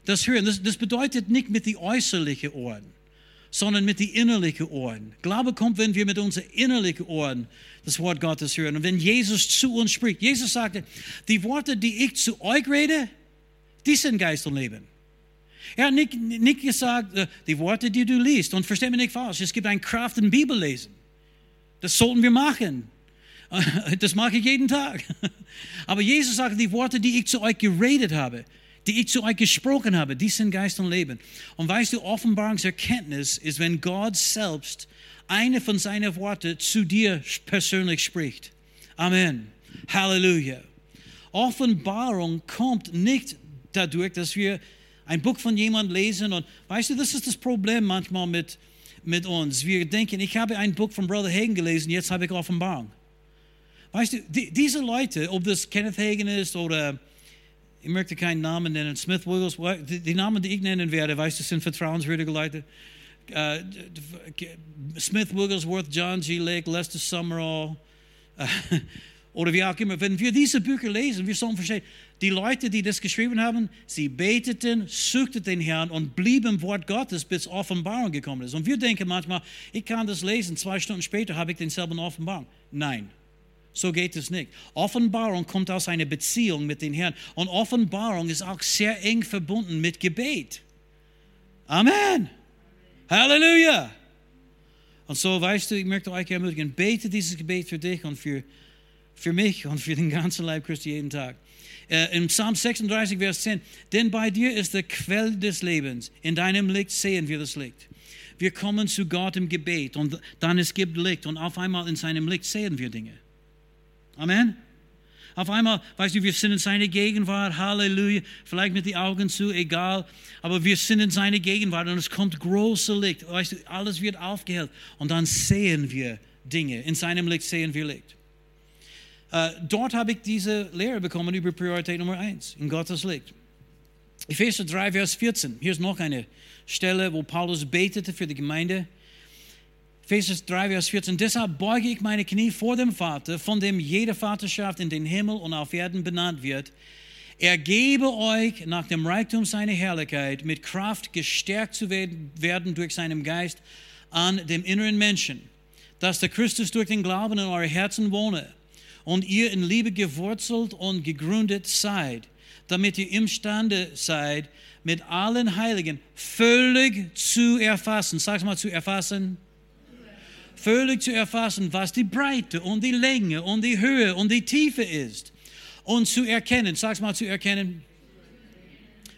Das Hören, das, das bedeutet nicht mit den äußerlichen Ohren sondern mit den innerlichen Ohren. Glaube kommt, wenn wir mit unseren innerlichen Ohren das Wort Gottes hören. Und wenn Jesus zu uns spricht, Jesus sagte, die Worte, die ich zu euch rede, die sind Geist und Leben. Er hat nicht, nicht gesagt, äh, die Worte, die du liest, und versteh mich nicht falsch, es gibt eine Kraft im Bibellesen. Das sollten wir machen. Das mache ich jeden Tag. Aber Jesus sagte, die Worte, die ich zu euch geredet habe, die ich zu euch gesprochen habe, die sind Geist und Leben. Und weißt du, Offenbarungserkenntnis ist, wenn Gott selbst eine von seinen Worten zu dir persönlich spricht. Amen. Halleluja. Offenbarung kommt nicht dadurch, dass wir ein Buch von jemandem lesen und weißt du, das ist das Problem manchmal mit, mit uns. Wir denken, ich habe ein Buch von Brother Hagen gelesen, jetzt habe ich Offenbarung. Weißt du, die, diese Leute, ob das Kenneth Hagen ist oder ich möchte keinen Namen nennen, Smith Wigglesworth, die Namen, die ich nennen werde, weißt du, sind vertrauenswürdige Leute. Uh, Smith Wigglesworth, John G. Lake, Lester Summerall, uh, oder wie auch immer. Wenn wir diese Bücher lesen, wir sollen verstehen, die Leute, die das geschrieben haben, sie beteten, suchten den Herrn und blieben Wort Gottes, bis Offenbarung gekommen ist. Und wir denken manchmal, ich kann das lesen, zwei Stunden später habe ich denselben Offenbarung. Nein. So geht es nicht. Offenbarung kommt aus einer Beziehung mit dem Herrn. Und Offenbarung ist auch sehr eng verbunden mit Gebet. Amen. Halleluja. Und so, weißt du, ich möchte euch ermutigen, bete dieses Gebet für dich und für, für mich und für den ganzen Leib Christi jeden Tag. Äh, Im Psalm 36, Vers 10, denn bei dir ist der Quell des Lebens, in deinem Licht sehen wir das Licht. Wir kommen zu Gott im Gebet und dann es gibt Licht und auf einmal in seinem Licht sehen wir Dinge. Amen. Auf einmal, weißt du, wir sind in seiner Gegenwart, Halleluja, vielleicht mit den Augen zu, egal, aber wir sind in seiner Gegenwart und es kommt große Licht, weißt du, alles wird aufgehellt und dann sehen wir Dinge, in seinem Licht sehen wir Licht. Äh, dort habe ich diese Lehre bekommen über Priorität Nummer eins, in Gottes Licht. Epheser 3, Vers 14, hier ist noch eine Stelle, wo Paulus betete für die Gemeinde. Epheser 3, Vers 14. Deshalb beuge ich meine Knie vor dem Vater, von dem jede Vaterschaft in den Himmel und auf Erden benannt wird. Er gebe euch nach dem Reichtum seiner Herrlichkeit mit Kraft gestärkt zu werden durch seinen Geist an dem inneren Menschen, dass der Christus durch den Glauben in eure Herzen wohne und ihr in Liebe gewurzelt und gegründet seid, damit ihr imstande seid, mit allen Heiligen völlig zu erfassen. Sag's mal zu erfassen völlig zu erfassen, was die Breite und die Länge und die Höhe und die Tiefe ist. Und zu erkennen, sag's mal zu erkennen.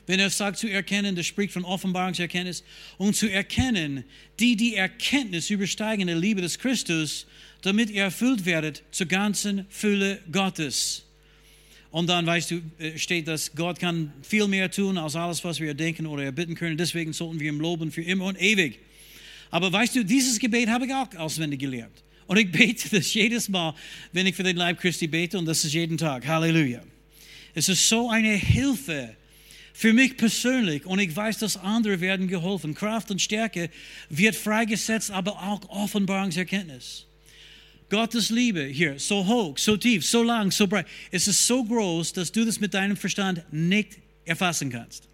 Wenn er sagt zu erkennen, das spricht von Offenbarungserkenntnis. Und zu erkennen, die die Erkenntnis übersteigen der Liebe des Christus, damit ihr erfüllt werdet zur ganzen Fülle Gottes. Und dann, weißt du, äh, steht, dass Gott kann viel mehr tun als alles, was wir denken oder erbitten können. Deswegen sollten wir ihm loben für immer und ewig. Aber weißt du, dieses Gebet habe ich auch auswendig gelernt. Und ich bete das jedes Mal, wenn ich für den Leib Christi bete, und das ist jeden Tag. Halleluja. Es ist so eine Hilfe für mich persönlich und ich weiß, dass andere werden geholfen. Kraft und Stärke wird freigesetzt, aber auch Offenbarungserkenntnis. Gottes Liebe hier, so hoch, so tief, so lang, so breit. Es ist so groß, dass du das mit deinem Verstand nicht erfassen kannst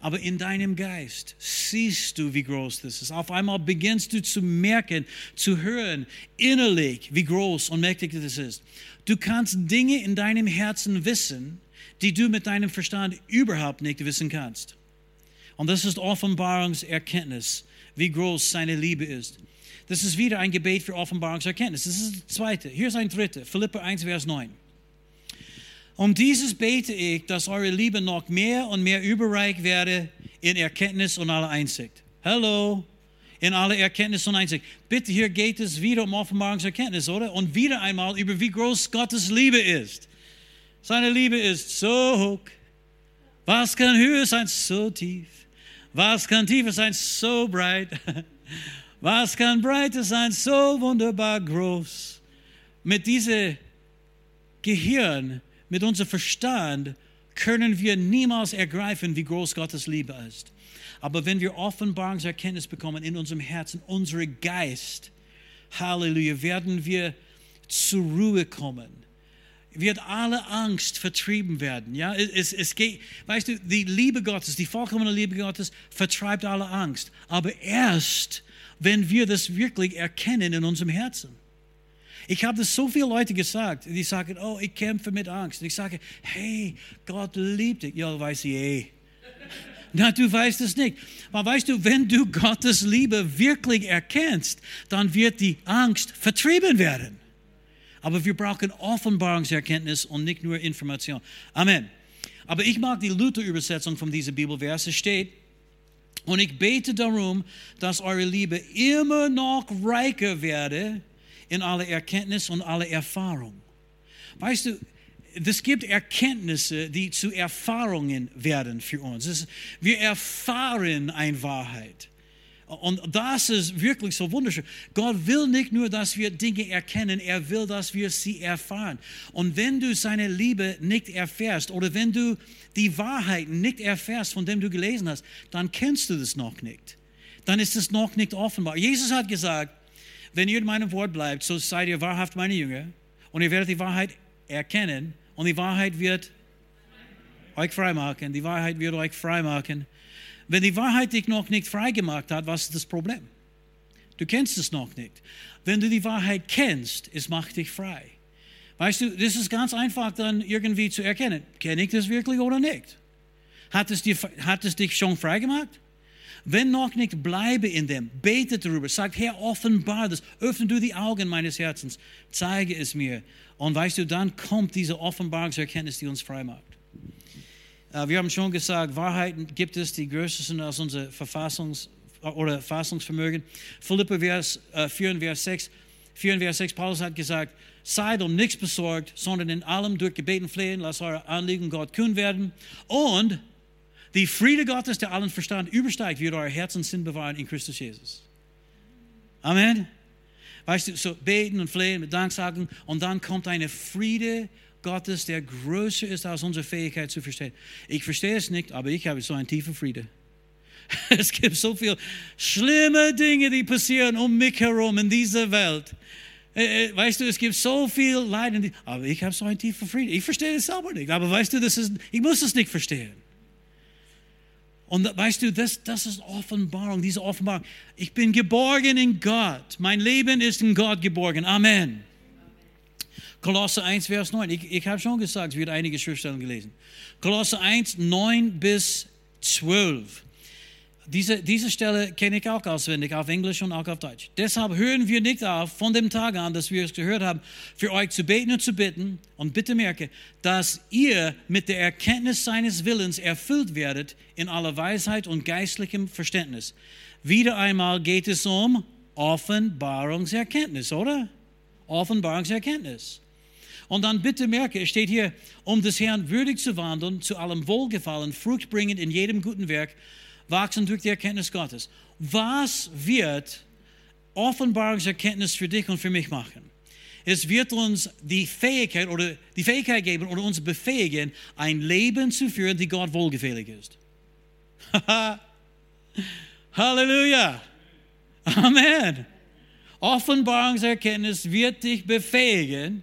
aber in deinem Geist siehst du, wie groß das ist. Auf einmal beginnst du zu merken, zu hören, innerlich, wie groß und mächtig das ist. Du kannst Dinge in deinem Herzen wissen, die du mit deinem Verstand überhaupt nicht wissen kannst. Und das ist Offenbarungserkenntnis, wie groß seine Liebe ist. Das ist wieder ein Gebet für Offenbarungserkenntnis. Das ist das zweite. Hier ist ein dritte. Philippa 1, Vers 9. Um dieses bete ich, dass eure Liebe noch mehr und mehr überreich werde in Erkenntnis und aller Einsicht. Hallo, in aller Erkenntnis und Einsicht. Bitte, hier geht es wieder um Offenbarungserkenntnis, oder? Und wieder einmal über wie groß Gottes Liebe ist. Seine Liebe ist so hoch. Was kann höher sein? So tief. Was kann tiefer sein? So breit. Was kann breiter sein? So wunderbar groß. Mit diesem Gehirn mit unserem Verstand können wir niemals ergreifen, wie groß Gottes Liebe ist. Aber wenn wir Offenbarungserkenntnis bekommen in unserem Herzen, unserem Geist, Halleluja, werden wir zur Ruhe kommen. Wird alle Angst vertrieben werden. Ja, es, es geht, weißt du, die Liebe Gottes, die vollkommene Liebe Gottes vertreibt alle Angst. Aber erst, wenn wir das wirklich erkennen in unserem Herzen. Ich habe das so viele Leute gesagt, die sagen, oh, ich kämpfe mit Angst. Und ich sage, hey, Gott liebt dich. Ja, weiß ich eh. Na, du weißt es nicht. Aber weißt du, wenn du Gottes Liebe wirklich erkennst, dann wird die Angst vertrieben werden. Aber wir brauchen Offenbarungserkenntnis und nicht nur Information. Amen. Aber ich mag die Luther-Übersetzung von dieser Bibelvers. Es steht, und ich bete darum, dass eure Liebe immer noch reicher werde in alle Erkenntnis und alle Erfahrung. Weißt du, es gibt Erkenntnisse, die zu Erfahrungen werden für uns. wir erfahren eine Wahrheit. Und das ist wirklich so wunderschön. Gott will nicht nur, dass wir Dinge erkennen, er will, dass wir sie erfahren. Und wenn du seine Liebe nicht erfährst oder wenn du die Wahrheit nicht erfährst, von dem du gelesen hast, dann kennst du das noch nicht. Dann ist es noch nicht offenbar. Jesus hat gesagt, wenn ihr in meinem Wort bleibt, so seid ihr wahrhaft meine Jünger und ihr werdet die Wahrheit erkennen und die Wahrheit wird euch freimachen. Die Wahrheit wird euch freimachen. Wenn die Wahrheit dich noch nicht freigemacht hat, was ist das Problem? Du kennst es noch nicht. Wenn du die Wahrheit kennst, es macht dich frei. Weißt du, das ist ganz einfach dann irgendwie zu erkennen. Kenne ich das wirklich oder nicht? Hat es, dir, hat es dich schon freigemacht? Wenn noch nicht, bleibe in dem. Bete darüber. Sagt, Herr, offenbar das. Öffne du die Augen meines Herzens. Zeige es mir. Und weißt du, dann kommt diese Offenbarungserkenntnis, die uns frei macht. Äh, wir haben schon gesagt, Wahrheiten gibt es, die größer sind als unser Verfassungs- oder Fassungsvermögen. Philippe Vers, äh, 4, Vers 6. 4, Vers 6, Paulus hat gesagt, seid um nichts besorgt, sondern in allem durch Gebeten flehen, lasst eure Anliegen Gott kühn werden. Und die Friede Gottes, der allen Verstand übersteigt, wird euer Herz und Sinn bewahren in Christus Jesus. Amen. Weißt du, so beten und flehen mit Danksagen und dann kommt eine Friede Gottes, der größer ist als unsere Fähigkeit zu verstehen. Ich verstehe es nicht, aber ich habe so einen tiefen Friede. Es gibt so viele schlimme Dinge, die passieren um mich herum in dieser Welt. Äh, äh, weißt du, es gibt so viel Leiden, aber ich habe so einen tiefen Frieden. Ich verstehe es selber nicht, aber weißt du, das ist, ich muss es nicht verstehen. Und weißt du, das, das ist Offenbarung, diese Offenbarung. Ich bin geborgen in Gott. Mein Leben ist in Gott geborgen. Amen. Kolosse 1, Vers 9. Ich, ich habe schon gesagt, es wird einige Schriftstellen gelesen. Kolosse 1, 9 bis 12. Diese, diese Stelle kenne ich auch auswendig auf Englisch und auch auf Deutsch. Deshalb hören wir nicht auf, von dem Tag an, dass wir es gehört haben, für euch zu beten und zu bitten. Und bitte merke, dass ihr mit der Erkenntnis seines Willens erfüllt werdet in aller Weisheit und geistlichem Verständnis. Wieder einmal geht es um Offenbarungserkenntnis, oder? Offenbarungserkenntnis. Und dann bitte merke, es steht hier, um des Herrn würdig zu wandeln, zu allem Wohlgefallen, Frucht bringend in jedem guten Werk, wachsen durch die Erkenntnis Gottes. Was wird Offenbarungserkenntnis für dich und für mich machen? Es wird uns die Fähigkeit oder die Fähigkeit geben oder uns befähigen, ein Leben zu führen, die Gott wohlgefällig ist. Halleluja. Amen. Offenbarungserkenntnis wird dich befähigen,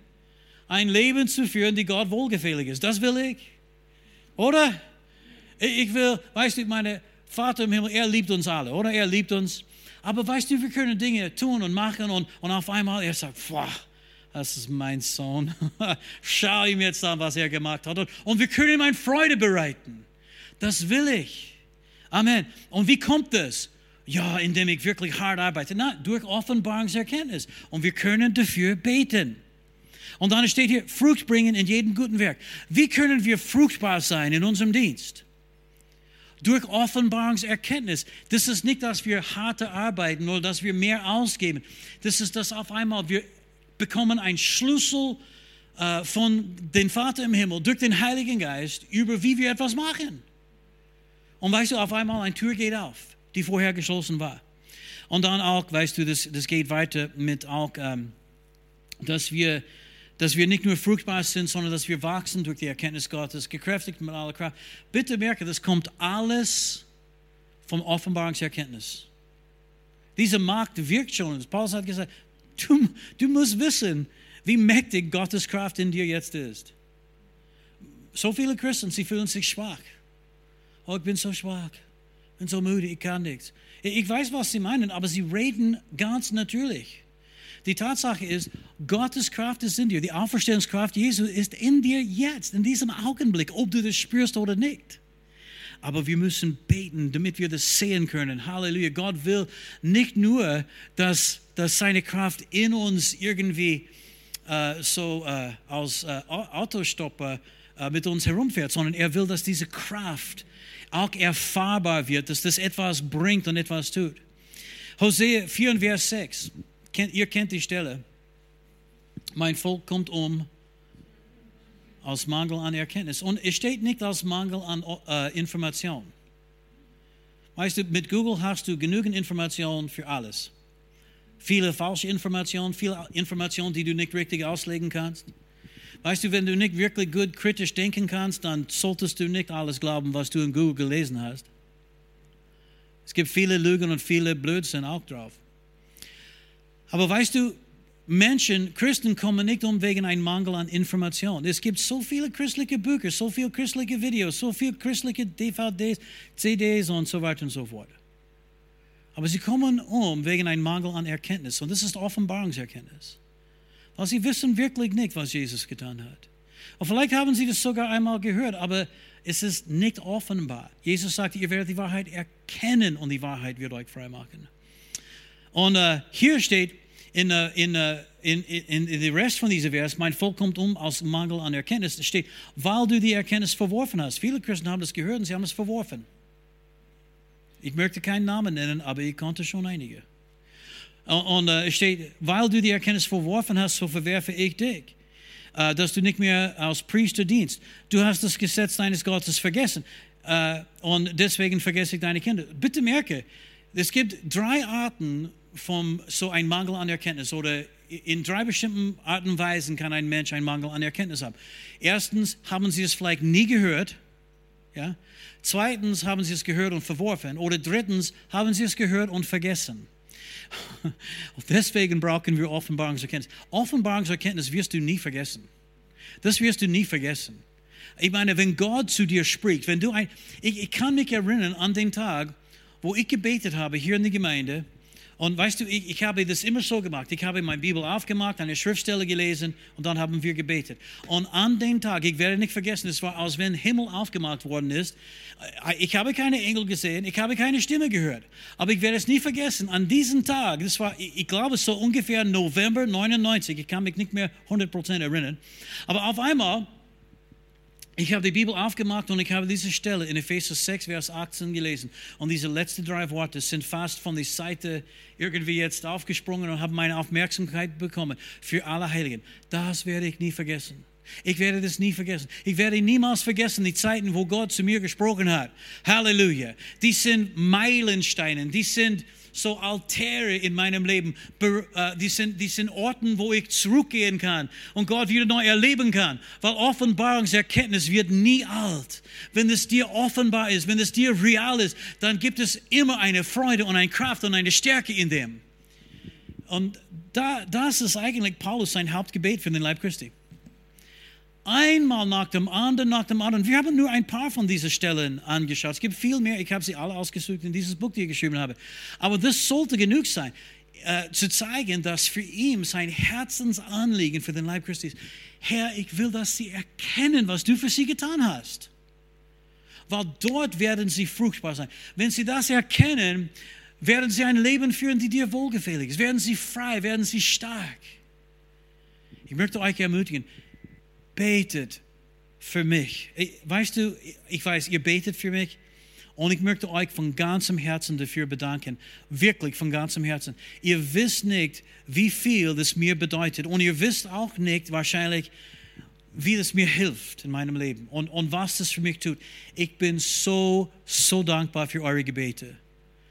ein Leben zu führen, die Gott wohlgefällig ist. Das will ich. Oder? Ich will, weißt du, meine Vater im Himmel, er liebt uns alle, oder? Er liebt uns. Aber weißt du, wir können Dinge tun und machen und, und auf einmal er sagt, boah, das ist mein Sohn. Schau ihm jetzt an, was er gemacht hat. Und wir können ihm eine Freude bereiten. Das will ich. Amen. Und wie kommt das? Ja, indem ich wirklich hart arbeite. Na, durch Offenbarungserkenntnis. Und wir können dafür beten. Und dann steht hier, Frucht bringen in jedem guten Werk. Wie können wir fruchtbar sein in unserem Dienst? Durch Offenbarungserkenntnis. Das ist nicht, dass wir harte arbeiten oder dass wir mehr ausgeben. Das ist, dass auf einmal wir bekommen einen Schlüssel äh, von dem Vater im Himmel durch den Heiligen Geist über wie wir etwas machen. Und weißt du, auf einmal eine Tür geht auf, die vorher geschlossen war. Und dann auch, weißt du, das, das geht weiter mit auch, ähm, dass wir dass wir nicht nur fruchtbar sind, sondern dass wir wachsen durch die Erkenntnis Gottes, gekräftigt mit aller Kraft. Bitte merke, das kommt alles vom Offenbarungserkenntnis. Diese Macht wirkt schon. Paulus hat gesagt, du, du musst wissen, wie mächtig Gottes Kraft in dir jetzt ist. So viele Christen, sie fühlen sich schwach. Oh, ich bin so schwach, ich bin so müde, ich kann nichts. Ich weiß, was sie meinen, aber sie reden ganz natürlich. Die Tatsache ist, Gottes Kraft ist in dir. Die Auferstehungskraft Jesu ist in dir jetzt, in diesem Augenblick, ob du das spürst oder nicht. Aber wir müssen beten, damit wir das sehen können. Halleluja. Gott will nicht nur, dass, dass seine Kraft in uns irgendwie äh, so äh, als äh, Autostopper äh, mit uns herumfährt, sondern er will, dass diese Kraft auch erfahrbar wird, dass das etwas bringt und etwas tut. Hosea 4, Vers 6 ihr kennt die Stelle. Mein Volk kommt um aus Mangel an Erkenntnis. Und es steht nicht als Mangel an äh, Information. Weißt du, mit Google hast du genügend Informationen für alles. Viele falsche Informationen, viele Informationen, die du nicht richtig auslegen kannst. Weißt du, wenn du nicht wirklich gut kritisch denken kannst, dann solltest du nicht alles glauben, was du in Google gelesen hast. Es gibt viele Lügen und viele Blödsinn auch drauf. Aber weißt du, Menschen, Christen kommen nicht um wegen einem Mangel an Information. Es gibt so viele christliche Bücher, so viele christliche Videos, so viele christliche DVDs, CDs und so weiter und so fort. Aber sie kommen um wegen einem Mangel an Erkenntnis. Und das ist Offenbarungserkenntnis. Weil sie wissen wirklich nicht, was Jesus getan hat. Und vielleicht haben sie das sogar einmal gehört, aber es ist nicht offenbar. Jesus sagte, ihr werdet die Wahrheit erkennen und die Wahrheit wird euch freimachen. Und äh, hier steht in, äh, in, äh, in, in, in dem Rest von diesem Vers, mein Volk kommt um aus Mangel an Erkenntnis. Es steht, weil du die Erkenntnis verworfen hast. Viele Christen haben das gehört und sie haben es verworfen. Ich möchte keinen Namen nennen, aber ich konnte schon einige. Und äh, es steht, weil du die Erkenntnis verworfen hast, so verwerfe ich dich. Äh, dass du nicht mehr als Priester dienst. Du hast das Gesetz deines Gottes vergessen. Äh, und deswegen vergesse ich deine Kinder. Bitte merke, es gibt drei Arten von so einem Mangel an Erkenntnis oder in drei bestimmten Arten und Weisen kann ein Mensch einen Mangel an Erkenntnis haben. Erstens haben sie es vielleicht nie gehört. Ja? Zweitens haben sie es gehört und verworfen. Oder drittens haben sie es gehört und vergessen. Deswegen brauchen wir Offenbarungserkenntnis. Offenbarungserkenntnis wirst du nie vergessen. Das wirst du nie vergessen. Ich meine, wenn Gott zu dir spricht, wenn du ein, ich, ich kann mich erinnern an den Tag, wo ich gebetet habe hier in der Gemeinde und weißt du, ich, ich habe das immer so gemacht. Ich habe meine Bibel aufgemacht, eine Schriftstelle gelesen und dann haben wir gebetet. Und an dem Tag, ich werde nicht vergessen, es war, als wenn Himmel aufgemacht worden ist. Ich habe keine Engel gesehen, ich habe keine Stimme gehört. Aber ich werde es nie vergessen, an diesem Tag, das war, ich glaube, so ungefähr November 99, ich kann mich nicht mehr 100% erinnern. Aber auf einmal ich habe die Bibel aufgemacht und ich habe diese Stelle in Epheser 6, Vers 18 gelesen. Und diese letzten drei Worte sind fast von der Seite irgendwie jetzt aufgesprungen und haben meine Aufmerksamkeit bekommen für alle Heiligen. Das werde ich nie vergessen. Ich werde das nie vergessen. Ich werde niemals vergessen die Zeiten, wo Gott zu mir gesprochen hat. Halleluja. Die sind Meilensteine. Die sind so Altäre in meinem Leben. Äh, die sind, die sind Orten, wo ich zurückgehen kann und Gott wieder neu erleben kann. Weil Offenbarungserkenntnis wird nie alt. Wenn es dir offenbar ist, wenn es dir real ist, dann gibt es immer eine Freude und eine Kraft und eine Stärke in dem. Und da, das ist eigentlich Paulus sein Hauptgebet für den Leib Christi einmal nach dem anderen, nach dem anderen. Wir haben nur ein paar von diesen Stellen angeschaut. Es gibt viel mehr. Ich habe sie alle ausgesucht in dieses Buch, das ich geschrieben habe. Aber das sollte genug sein, äh, zu zeigen, dass für ihn sein Herzensanliegen für den Leib Christi ist. Herr, ich will, dass sie erkennen, was du für sie getan hast. Weil dort werden sie fruchtbar sein. Wenn sie das erkennen, werden sie ein Leben führen, die dir wohlgefällig ist. Werden sie frei, werden sie stark. Ich möchte euch ermutigen, betet für mich. Weißt du, ich weiß, ihr betet für mich. Und ich möchte euch von ganzem Herzen dafür bedanken. Wirklich von ganzem Herzen. Ihr wisst nicht, wie viel das mir bedeutet. Und ihr wisst auch nicht wahrscheinlich, wie das mir hilft in meinem Leben und, und was das für mich tut. Ich bin so, so dankbar für eure Gebete.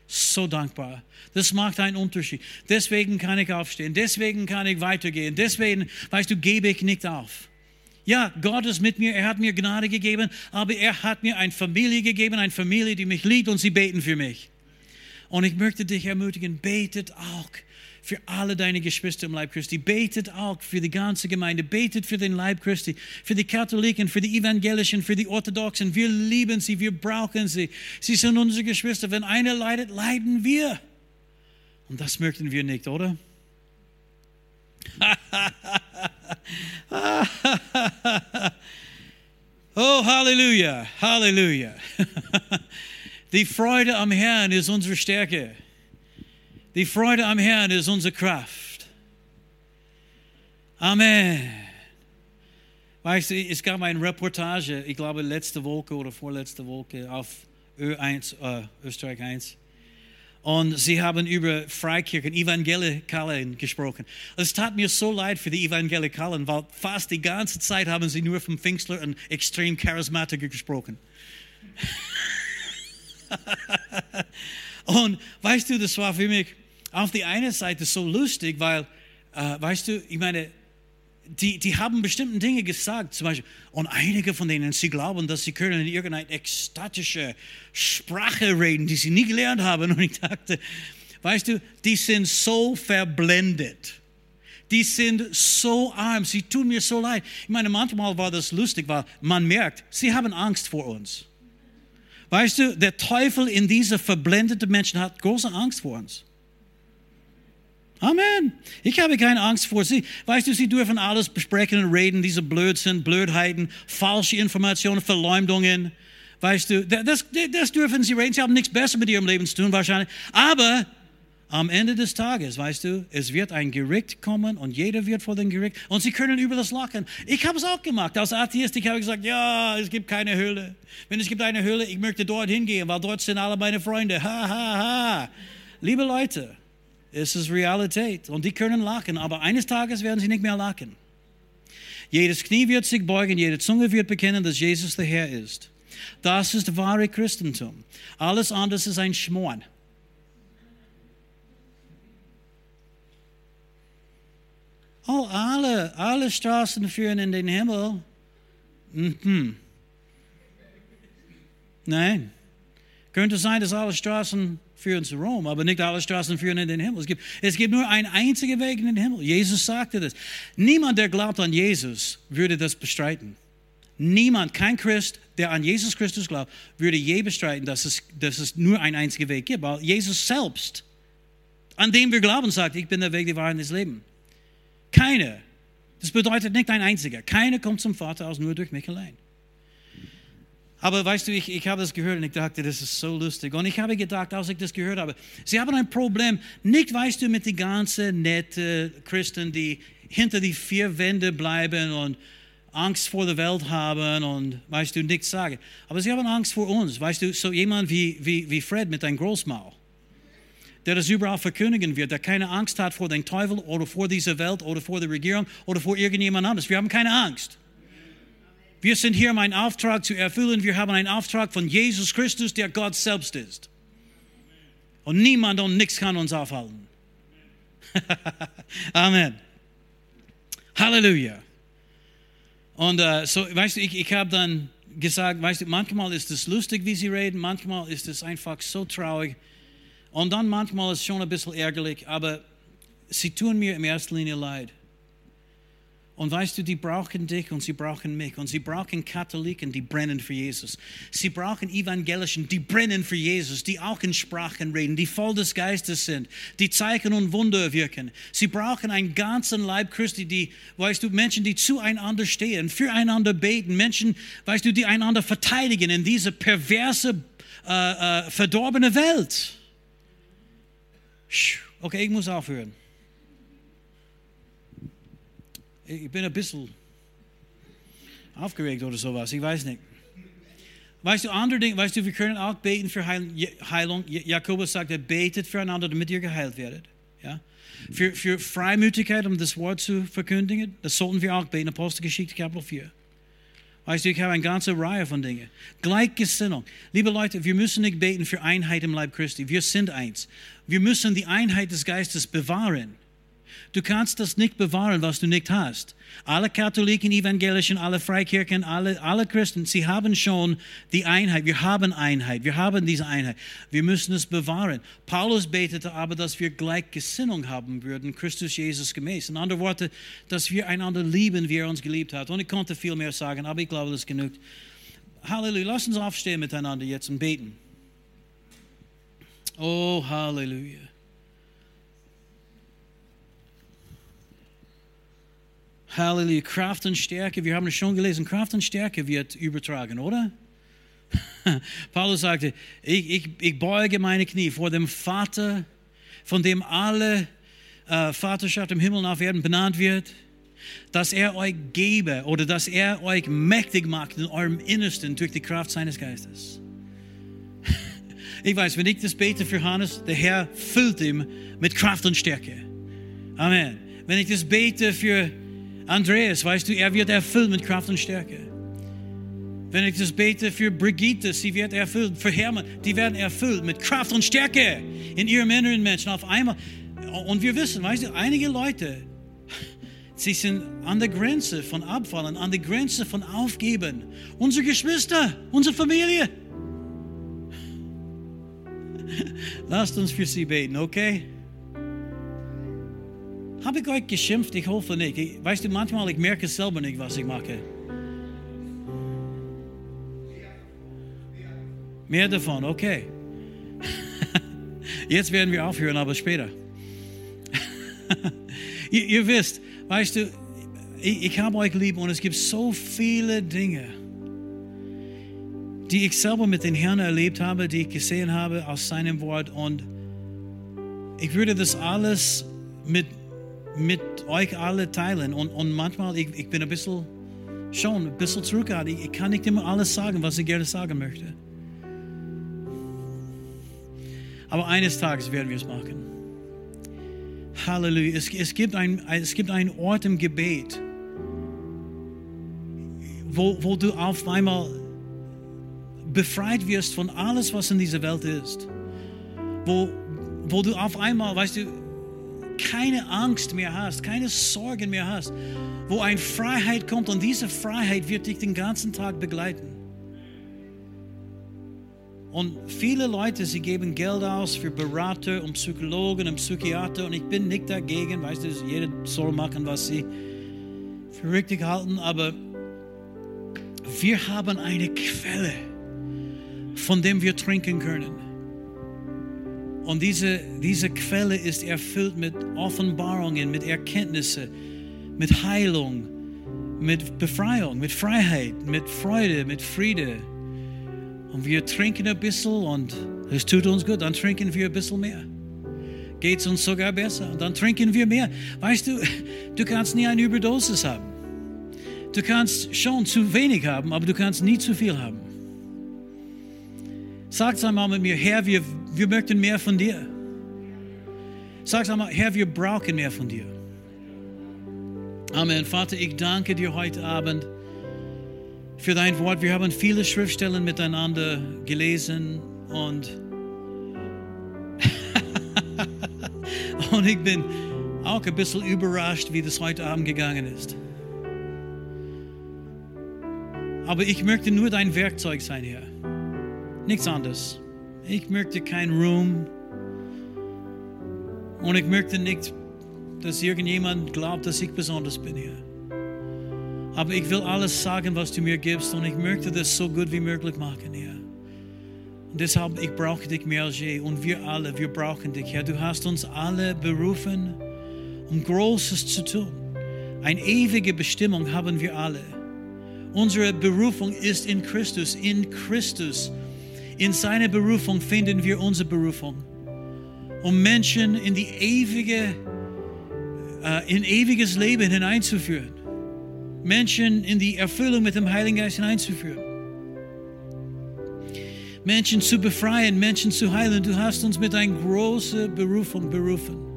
So dankbar. Das macht einen Unterschied. Deswegen kann ich aufstehen. Deswegen kann ich weitergehen. Deswegen, weißt du, gebe ich nicht auf. Ja, Gott ist mit mir, er hat mir Gnade gegeben, aber er hat mir eine Familie gegeben, eine Familie, die mich liebt und sie beten für mich. Und ich möchte dich ermutigen, betet auch für alle deine Geschwister im Leib Christi. Betet auch für die ganze Gemeinde. Betet für den Leib Christi, für die Katholiken, für die Evangelischen, für die Orthodoxen. Wir lieben sie, wir brauchen sie. Sie sind unsere Geschwister. Wenn einer leidet, leiden wir. Und das möchten wir nicht, oder? oh, Halleluja, Halleluja. Die Freude am Herrn ist unsere Stärke. Die Freude am Herrn ist unsere Kraft. Amen. Weißt du, es gab eine Reportage, ich glaube letzte Woche oder vorletzte Woche auf Ö1, äh, Österreich 1 und sie haben über Freikirchen, Evangelikalen gesprochen. Es tat mir so leid für die Evangelikalen, weil fast die ganze Zeit haben sie nur vom Pfingstler und extrem Charismatiker gesprochen. und weißt du, das war für mich auf die eine Seite so lustig, weil, äh, weißt du, ich meine, die, die haben bestimmte Dinge gesagt, zum Beispiel, und einige von denen, sie glauben, dass sie können in irgendeine ekstatische Sprache reden, die sie nie gelernt haben. Und ich dachte, weißt du, die sind so verblendet. Die sind so arm, sie tun mir so leid. Ich meine, manchmal war das lustig, weil man merkt, sie haben Angst vor uns. Weißt du, der Teufel in diese verblendeten Menschen hat große Angst vor uns. Amen. Ich habe keine Angst vor sie. Weißt du, sie dürfen alles besprechen und reden, diese Blödsinn, Blödheiten, falsche Informationen, Verleumdungen. Weißt du, das, das dürfen sie reden. Sie haben nichts besser mit ihrem Leben zu tun, wahrscheinlich. Aber am Ende des Tages, weißt du, es wird ein Gericht kommen und jeder wird vor dem Gericht und sie können über das lachen. Ich habe es auch gemacht. Als Atheist, ich habe gesagt, ja, es gibt keine Höhle. Wenn es gibt eine Höhle, ich möchte dort hingehen, weil dort sind alle meine Freunde. Ha, ha, ha. Liebe Leute, es ist Realität und die können lachen, aber eines Tages werden sie nicht mehr lachen. Jedes Knie wird sich beugen, jede Zunge wird bekennen, dass Jesus der Herr ist. Das ist wahre Christentum. Alles andere ist ein Schmorn. Oh, alle, alle Straßen führen in den Himmel. Mhm. Nein. Könnte sein, dass alle Straßen führen zu Rom, aber nicht alle Straßen führen in den Himmel. Es gibt, es gibt nur einen einzigen Weg in den Himmel. Jesus sagte das. Niemand, der glaubt an Jesus, würde das bestreiten. Niemand, kein Christ, der an Jesus Christus glaubt, würde je bestreiten, dass es, dass es nur einen einzigen Weg gibt. Weil Jesus selbst, an dem wir glauben, sagt, ich bin der Weg, die Wahrheit und das Leben. Keine. Das bedeutet nicht ein einziger. Keiner kommt zum Vater aus nur durch mich allein. Aber weißt du, ich, ich habe das gehört und ich dachte, das ist so lustig. Und ich habe gedacht, als ich das gehört habe, sie haben ein Problem, nicht, weißt du, mit den ganzen netten Christen, die hinter die vier Wände bleiben und Angst vor der Welt haben und, weißt du, nichts sagen. Aber sie haben Angst vor uns. Weißt du, so jemand wie, wie, wie Fred mit einem Großmaul der das überall verkündigen wird, der keine Angst hat vor dem Teufel oder vor dieser Welt oder vor der Regierung oder vor irgendjemand anderes. Wir haben keine Angst. Wir sind hier, um einen Auftrag zu erfüllen. Wir haben einen Auftrag von Jesus Christus, der Gott selbst ist. Und niemand und nichts kann uns aufhalten. Amen. Halleluja. Und uh, so, weißt du, ich, ich habe dann gesagt, weißt du, manchmal ist es lustig, wie sie reden, manchmal ist es einfach so traurig. Und dann manchmal ist es schon ein bisschen ärgerlich, aber sie tun mir in erster Linie leid. Und weißt du, die brauchen dich und sie brauchen mich. Und sie brauchen Katholiken, die brennen für Jesus. Sie brauchen Evangelischen, die brennen für Jesus, die auch in Sprachen reden, die voll des Geistes sind, die Zeichen und Wunder wirken. Sie brauchen einen ganzen Leib Christi, die, weißt du, Menschen, die zueinander stehen, füreinander beten, Menschen, weißt du, die einander verteidigen in diese perverse, äh, äh, verdorbene Welt. Okay, ich muss aufhören. Ich bin ein bisschen aufgeregt oder sowas, ich weiß nicht. Weißt du, andere Dinge, weißt du, wir können auch beten für Heilung. Jakobus sagt, er betet füreinander, damit ihr geheilt werdet. Ja? Für, für Freimütigkeit, um das Wort zu verkündigen, das sollten wir auch beten. Apostelgeschichte, Kapitel 4. Weißt du, ich habe eine ganze Reihe von Dingen. Gleichgesinnung. Liebe Leute, wir müssen nicht beten für Einheit im Leib Christi. Wir sind eins. Wir müssen die Einheit des Geistes bewahren. Du kannst das nicht bewahren, was du nicht hast. Alle Katholiken, Evangelischen, alle Freikirchen, alle, alle Christen, sie haben schon die Einheit. Wir haben Einheit. Wir haben diese Einheit. Wir müssen es bewahren. Paulus betete aber, dass wir Gleichgesinnung haben würden, Christus Jesus gemäß. In anderen Worten, dass wir einander lieben, wie er uns geliebt hat. Und ich konnte viel mehr sagen, aber ich glaube, das genügt. Halleluja. Lass uns aufstehen miteinander jetzt und beten. Oh, Halleluja. Halleluja. Kraft und Stärke, wir haben es schon gelesen, Kraft und Stärke wird übertragen, oder? Paulus sagte, ich, ich, ich beuge meine Knie vor dem Vater, von dem alle äh, Vaterschaft im Himmel und auf Erden benannt wird, dass er euch gebe oder dass er euch mächtig macht in eurem Innersten durch die Kraft seines Geistes. Ich weiß, wenn ich das bete für Hannes, der Herr füllt ihn mit Kraft und Stärke. Amen. Wenn ich das bete für Andreas, weißt du, er wird erfüllt mit Kraft und Stärke. Wenn ich das bete für Brigitte, sie wird erfüllt. Für Hermann, die werden erfüllt mit Kraft und Stärke in ihrem inneren Menschen auf einmal. Und wir wissen, weißt du, einige Leute, sie sind an der Grenze von Abfallen, an der Grenze von Aufgeben. Unsere Geschwister, unsere Familie. Lasst uns für sie beten, okay? Habe ich euch geschimpft? Ich hoffe nicht. Ich, weißt du, manchmal ich merke selber nicht, was ich mache. Mehr davon, okay. Jetzt werden wir aufhören, aber später. ihr, ihr wisst, weißt du, ich, ich habe euch lieb und es gibt so viele Dinge, die ich selber mit den Herrn erlebt habe, die ich gesehen habe aus seinem Wort und ich würde das alles mit, mit euch alle teilen und, und manchmal, ich, ich bin ein bisschen, schon ein bisschen zurückhaltend. Ich, kann nicht immer alles sagen, was ich gerne sagen möchte. Aber eines Tages werden wir es machen. Halleluja. Es, es, gibt ein, es gibt einen Ort im Gebet, wo, wo du auf einmal befreit wirst von alles, was in dieser Welt ist. Wo, wo du auf einmal, weißt du, keine Angst mehr hast, keine Sorgen mehr hast. Wo eine Freiheit kommt und diese Freiheit wird dich den ganzen Tag begleiten. Und viele Leute, sie geben Geld aus für Berater und Psychologen und Psychiater und ich bin nicht dagegen, weißt du, jeder soll machen, was sie für richtig halten, aber wir haben eine Quelle, von dem wir trinken können. Und diese, diese Quelle ist erfüllt mit Offenbarungen, mit Erkenntnissen, mit Heilung, mit Befreiung, mit Freiheit, mit Freude, mit Friede. Und wir trinken ein bisschen und es tut uns gut, dann trinken wir ein bisschen mehr. Geht es uns sogar besser und dann trinken wir mehr. Weißt du, du kannst nie eine Überdosis haben. Du kannst schon zu wenig haben, aber du kannst nie zu viel haben. Sag einmal mit mir, Herr, wir, wir möchten mehr von dir. Sag einmal, Herr, wir brauchen mehr von dir. Amen. Vater, ich danke dir heute Abend für dein Wort. Wir haben viele Schriftstellen miteinander gelesen und, und ich bin auch ein bisschen überrascht, wie das heute Abend gegangen ist. Aber ich möchte nur dein Werkzeug sein, Herr. Nichts anderes. Ich möchte kein Ruhm. Und ich möchte nicht, dass irgendjemand glaubt, dass ich besonders bin, Herr. Aber ich will alles sagen, was du mir gibst. Und ich möchte das so gut wie möglich machen, Herr. Und deshalb, ich brauche dich mehr als je. Und wir alle, wir brauchen dich, Herr. Du hast uns alle berufen, um Großes zu tun. Eine ewige Bestimmung haben wir alle. Unsere Berufung ist in Christus. In Christus, in seiner Berufung finden wir unsere Berufung. Um Menschen in die ewige, äh, in ewiges Leben hineinzuführen. Menschen in die Erfüllung mit dem Heiligen Geist hineinzuführen. Menschen zu befreien, Menschen zu heilen. Du hast uns mit einer großen Berufung berufen.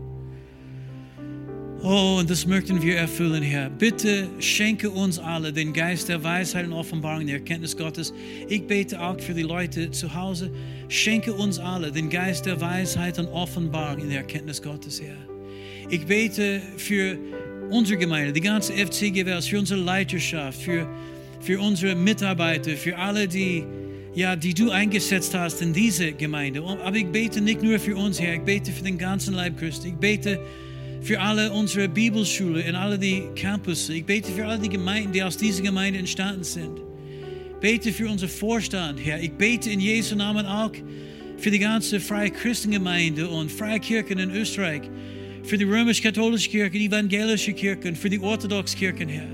Oh, und das möchten wir erfüllen, Herr. Bitte schenke uns alle den Geist der Weisheit und Offenbarung, der Erkenntnis Gottes. Ich bete auch für die Leute zu Hause. Schenke uns alle den Geist der Weisheit und Offenbarung in der Erkenntnis Gottes, Herr. Ich bete für unsere Gemeinde, die ganze FC Gewährs, für unsere Leiterschaft, für, für unsere Mitarbeiter, für alle, die, ja, die du eingesetzt hast in diese Gemeinde. Aber ich bete nicht nur für uns, Herr, ich bete für den ganzen Leib Christi. Ich bete für alle unsere Bibelschule und alle die Campus. Ich bete für alle die Gemeinden, die aus dieser Gemeinde entstanden sind. Bete für unseren Vorstand, Herr. Ich bete in Jesu Namen auch für die ganze Freie Christengemeinde und Freie Kirchen in Österreich, für die römisch-katholische Kirche, die evangelische Kirchen, für die orthodoxe Kirchen, Herr.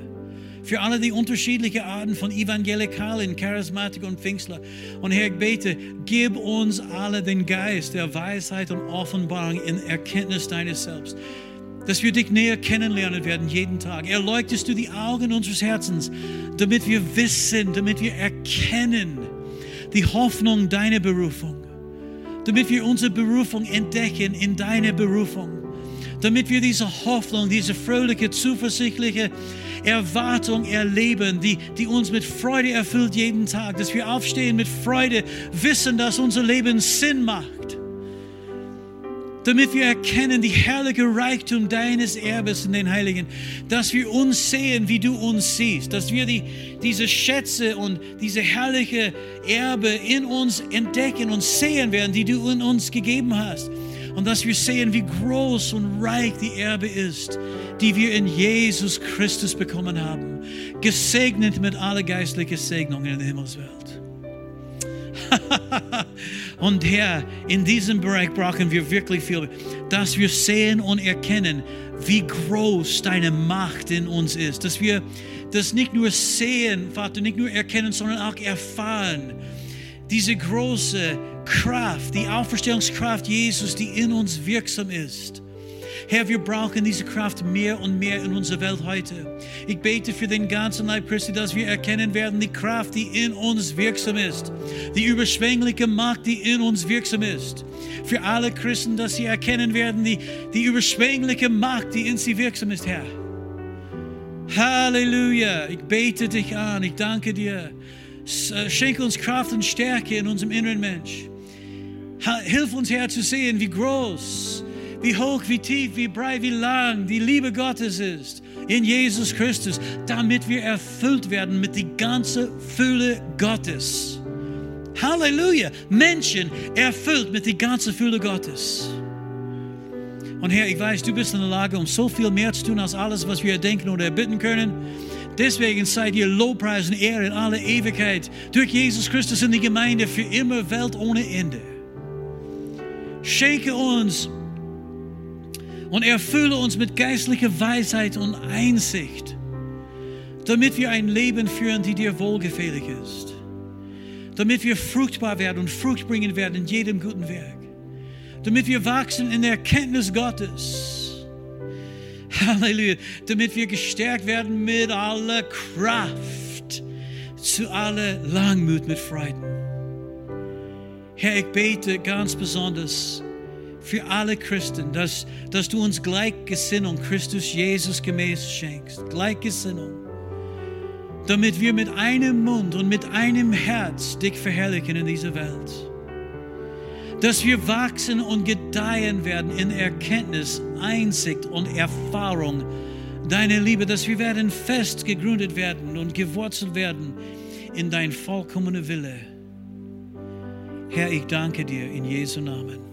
Für alle die unterschiedlichen Arten von Evangelikalen, Charismatiker und Pfingstler. Und Herr, ich bete, gib uns alle den Geist der Weisheit und Offenbarung in Erkenntnis deines Selbst dass wir dich näher kennenlernen werden jeden Tag. Erleuchtest du die Augen unseres Herzens, damit wir wissen, damit wir erkennen die Hoffnung deiner Berufung, damit wir unsere Berufung entdecken in deiner Berufung, damit wir diese Hoffnung, diese fröhliche, zuversichtliche Erwartung erleben, die, die uns mit Freude erfüllt jeden Tag, dass wir aufstehen mit Freude, wissen, dass unser Leben Sinn macht damit wir erkennen die herrliche Reichtum deines Erbes in den Heiligen, dass wir uns sehen, wie du uns siehst, dass wir die, diese Schätze und diese herrliche Erbe in uns entdecken und sehen werden, die du in uns gegeben hast. Und dass wir sehen, wie groß und reich die Erbe ist, die wir in Jesus Christus bekommen haben. Gesegnet mit aller geistlichen Segnungen in der Himmelswelt. Und Herr, in diesem Bereich brauchen wir wirklich viel, dass wir sehen und erkennen, wie groß deine Macht in uns ist. Dass wir das nicht nur sehen, Vater, nicht nur erkennen, sondern auch erfahren. Diese große Kraft, die Auferstehungskraft Jesus, die in uns wirksam ist. Herr, wir brauchen diese Kraft mehr und mehr in unserer Welt heute. Ich bete für den ganzen Leib Christi, dass wir erkennen werden, die Kraft, die in uns wirksam ist. Die überschwängliche Macht, die in uns wirksam ist. Für alle Christen, dass sie erkennen werden, die, die überschwängliche Macht, die in sie wirksam ist, Herr. Halleluja. Ich bete dich an. Ich danke dir. Äh, schenke uns Kraft und Stärke in unserem inneren Mensch. Hilf uns, Herr, zu sehen, wie groß wie hoch, wie tief, wie breit, wie lang die Liebe Gottes ist in Jesus Christus, damit wir erfüllt werden mit die ganze Fülle Gottes. Halleluja! Menschen erfüllt mit die ganze Fülle Gottes. Und Herr, ich weiß, du bist in der Lage, um so viel mehr zu tun als alles, was wir denken oder erbitten können. Deswegen seid ihr Lobpreis und Ehre in aller Ewigkeit durch Jesus Christus in die Gemeinde für immer Welt ohne Ende. Schenke uns und erfülle uns mit geistlicher Weisheit und Einsicht, damit wir ein Leben führen, die dir wohlgefällig ist. Damit wir fruchtbar werden und Frucht bringen werden in jedem guten Werk. Damit wir wachsen in der Erkenntnis Gottes. Halleluja. Damit wir gestärkt werden mit aller Kraft zu aller Langmut mit Freuden. Herr, ich bete ganz besonders für alle Christen, dass, dass du uns Gleichgesinnung Christus Jesus gemäß schenkst. Gleichgesinnung. Damit wir mit einem Mund und mit einem Herz dich verherrlichen in dieser Welt. Dass wir wachsen und gedeihen werden in Erkenntnis, Einsicht und Erfahrung deiner Liebe, dass wir werden fest gegründet werden und gewurzelt werden in dein vollkommener Wille. Herr, ich danke dir in Jesu Namen.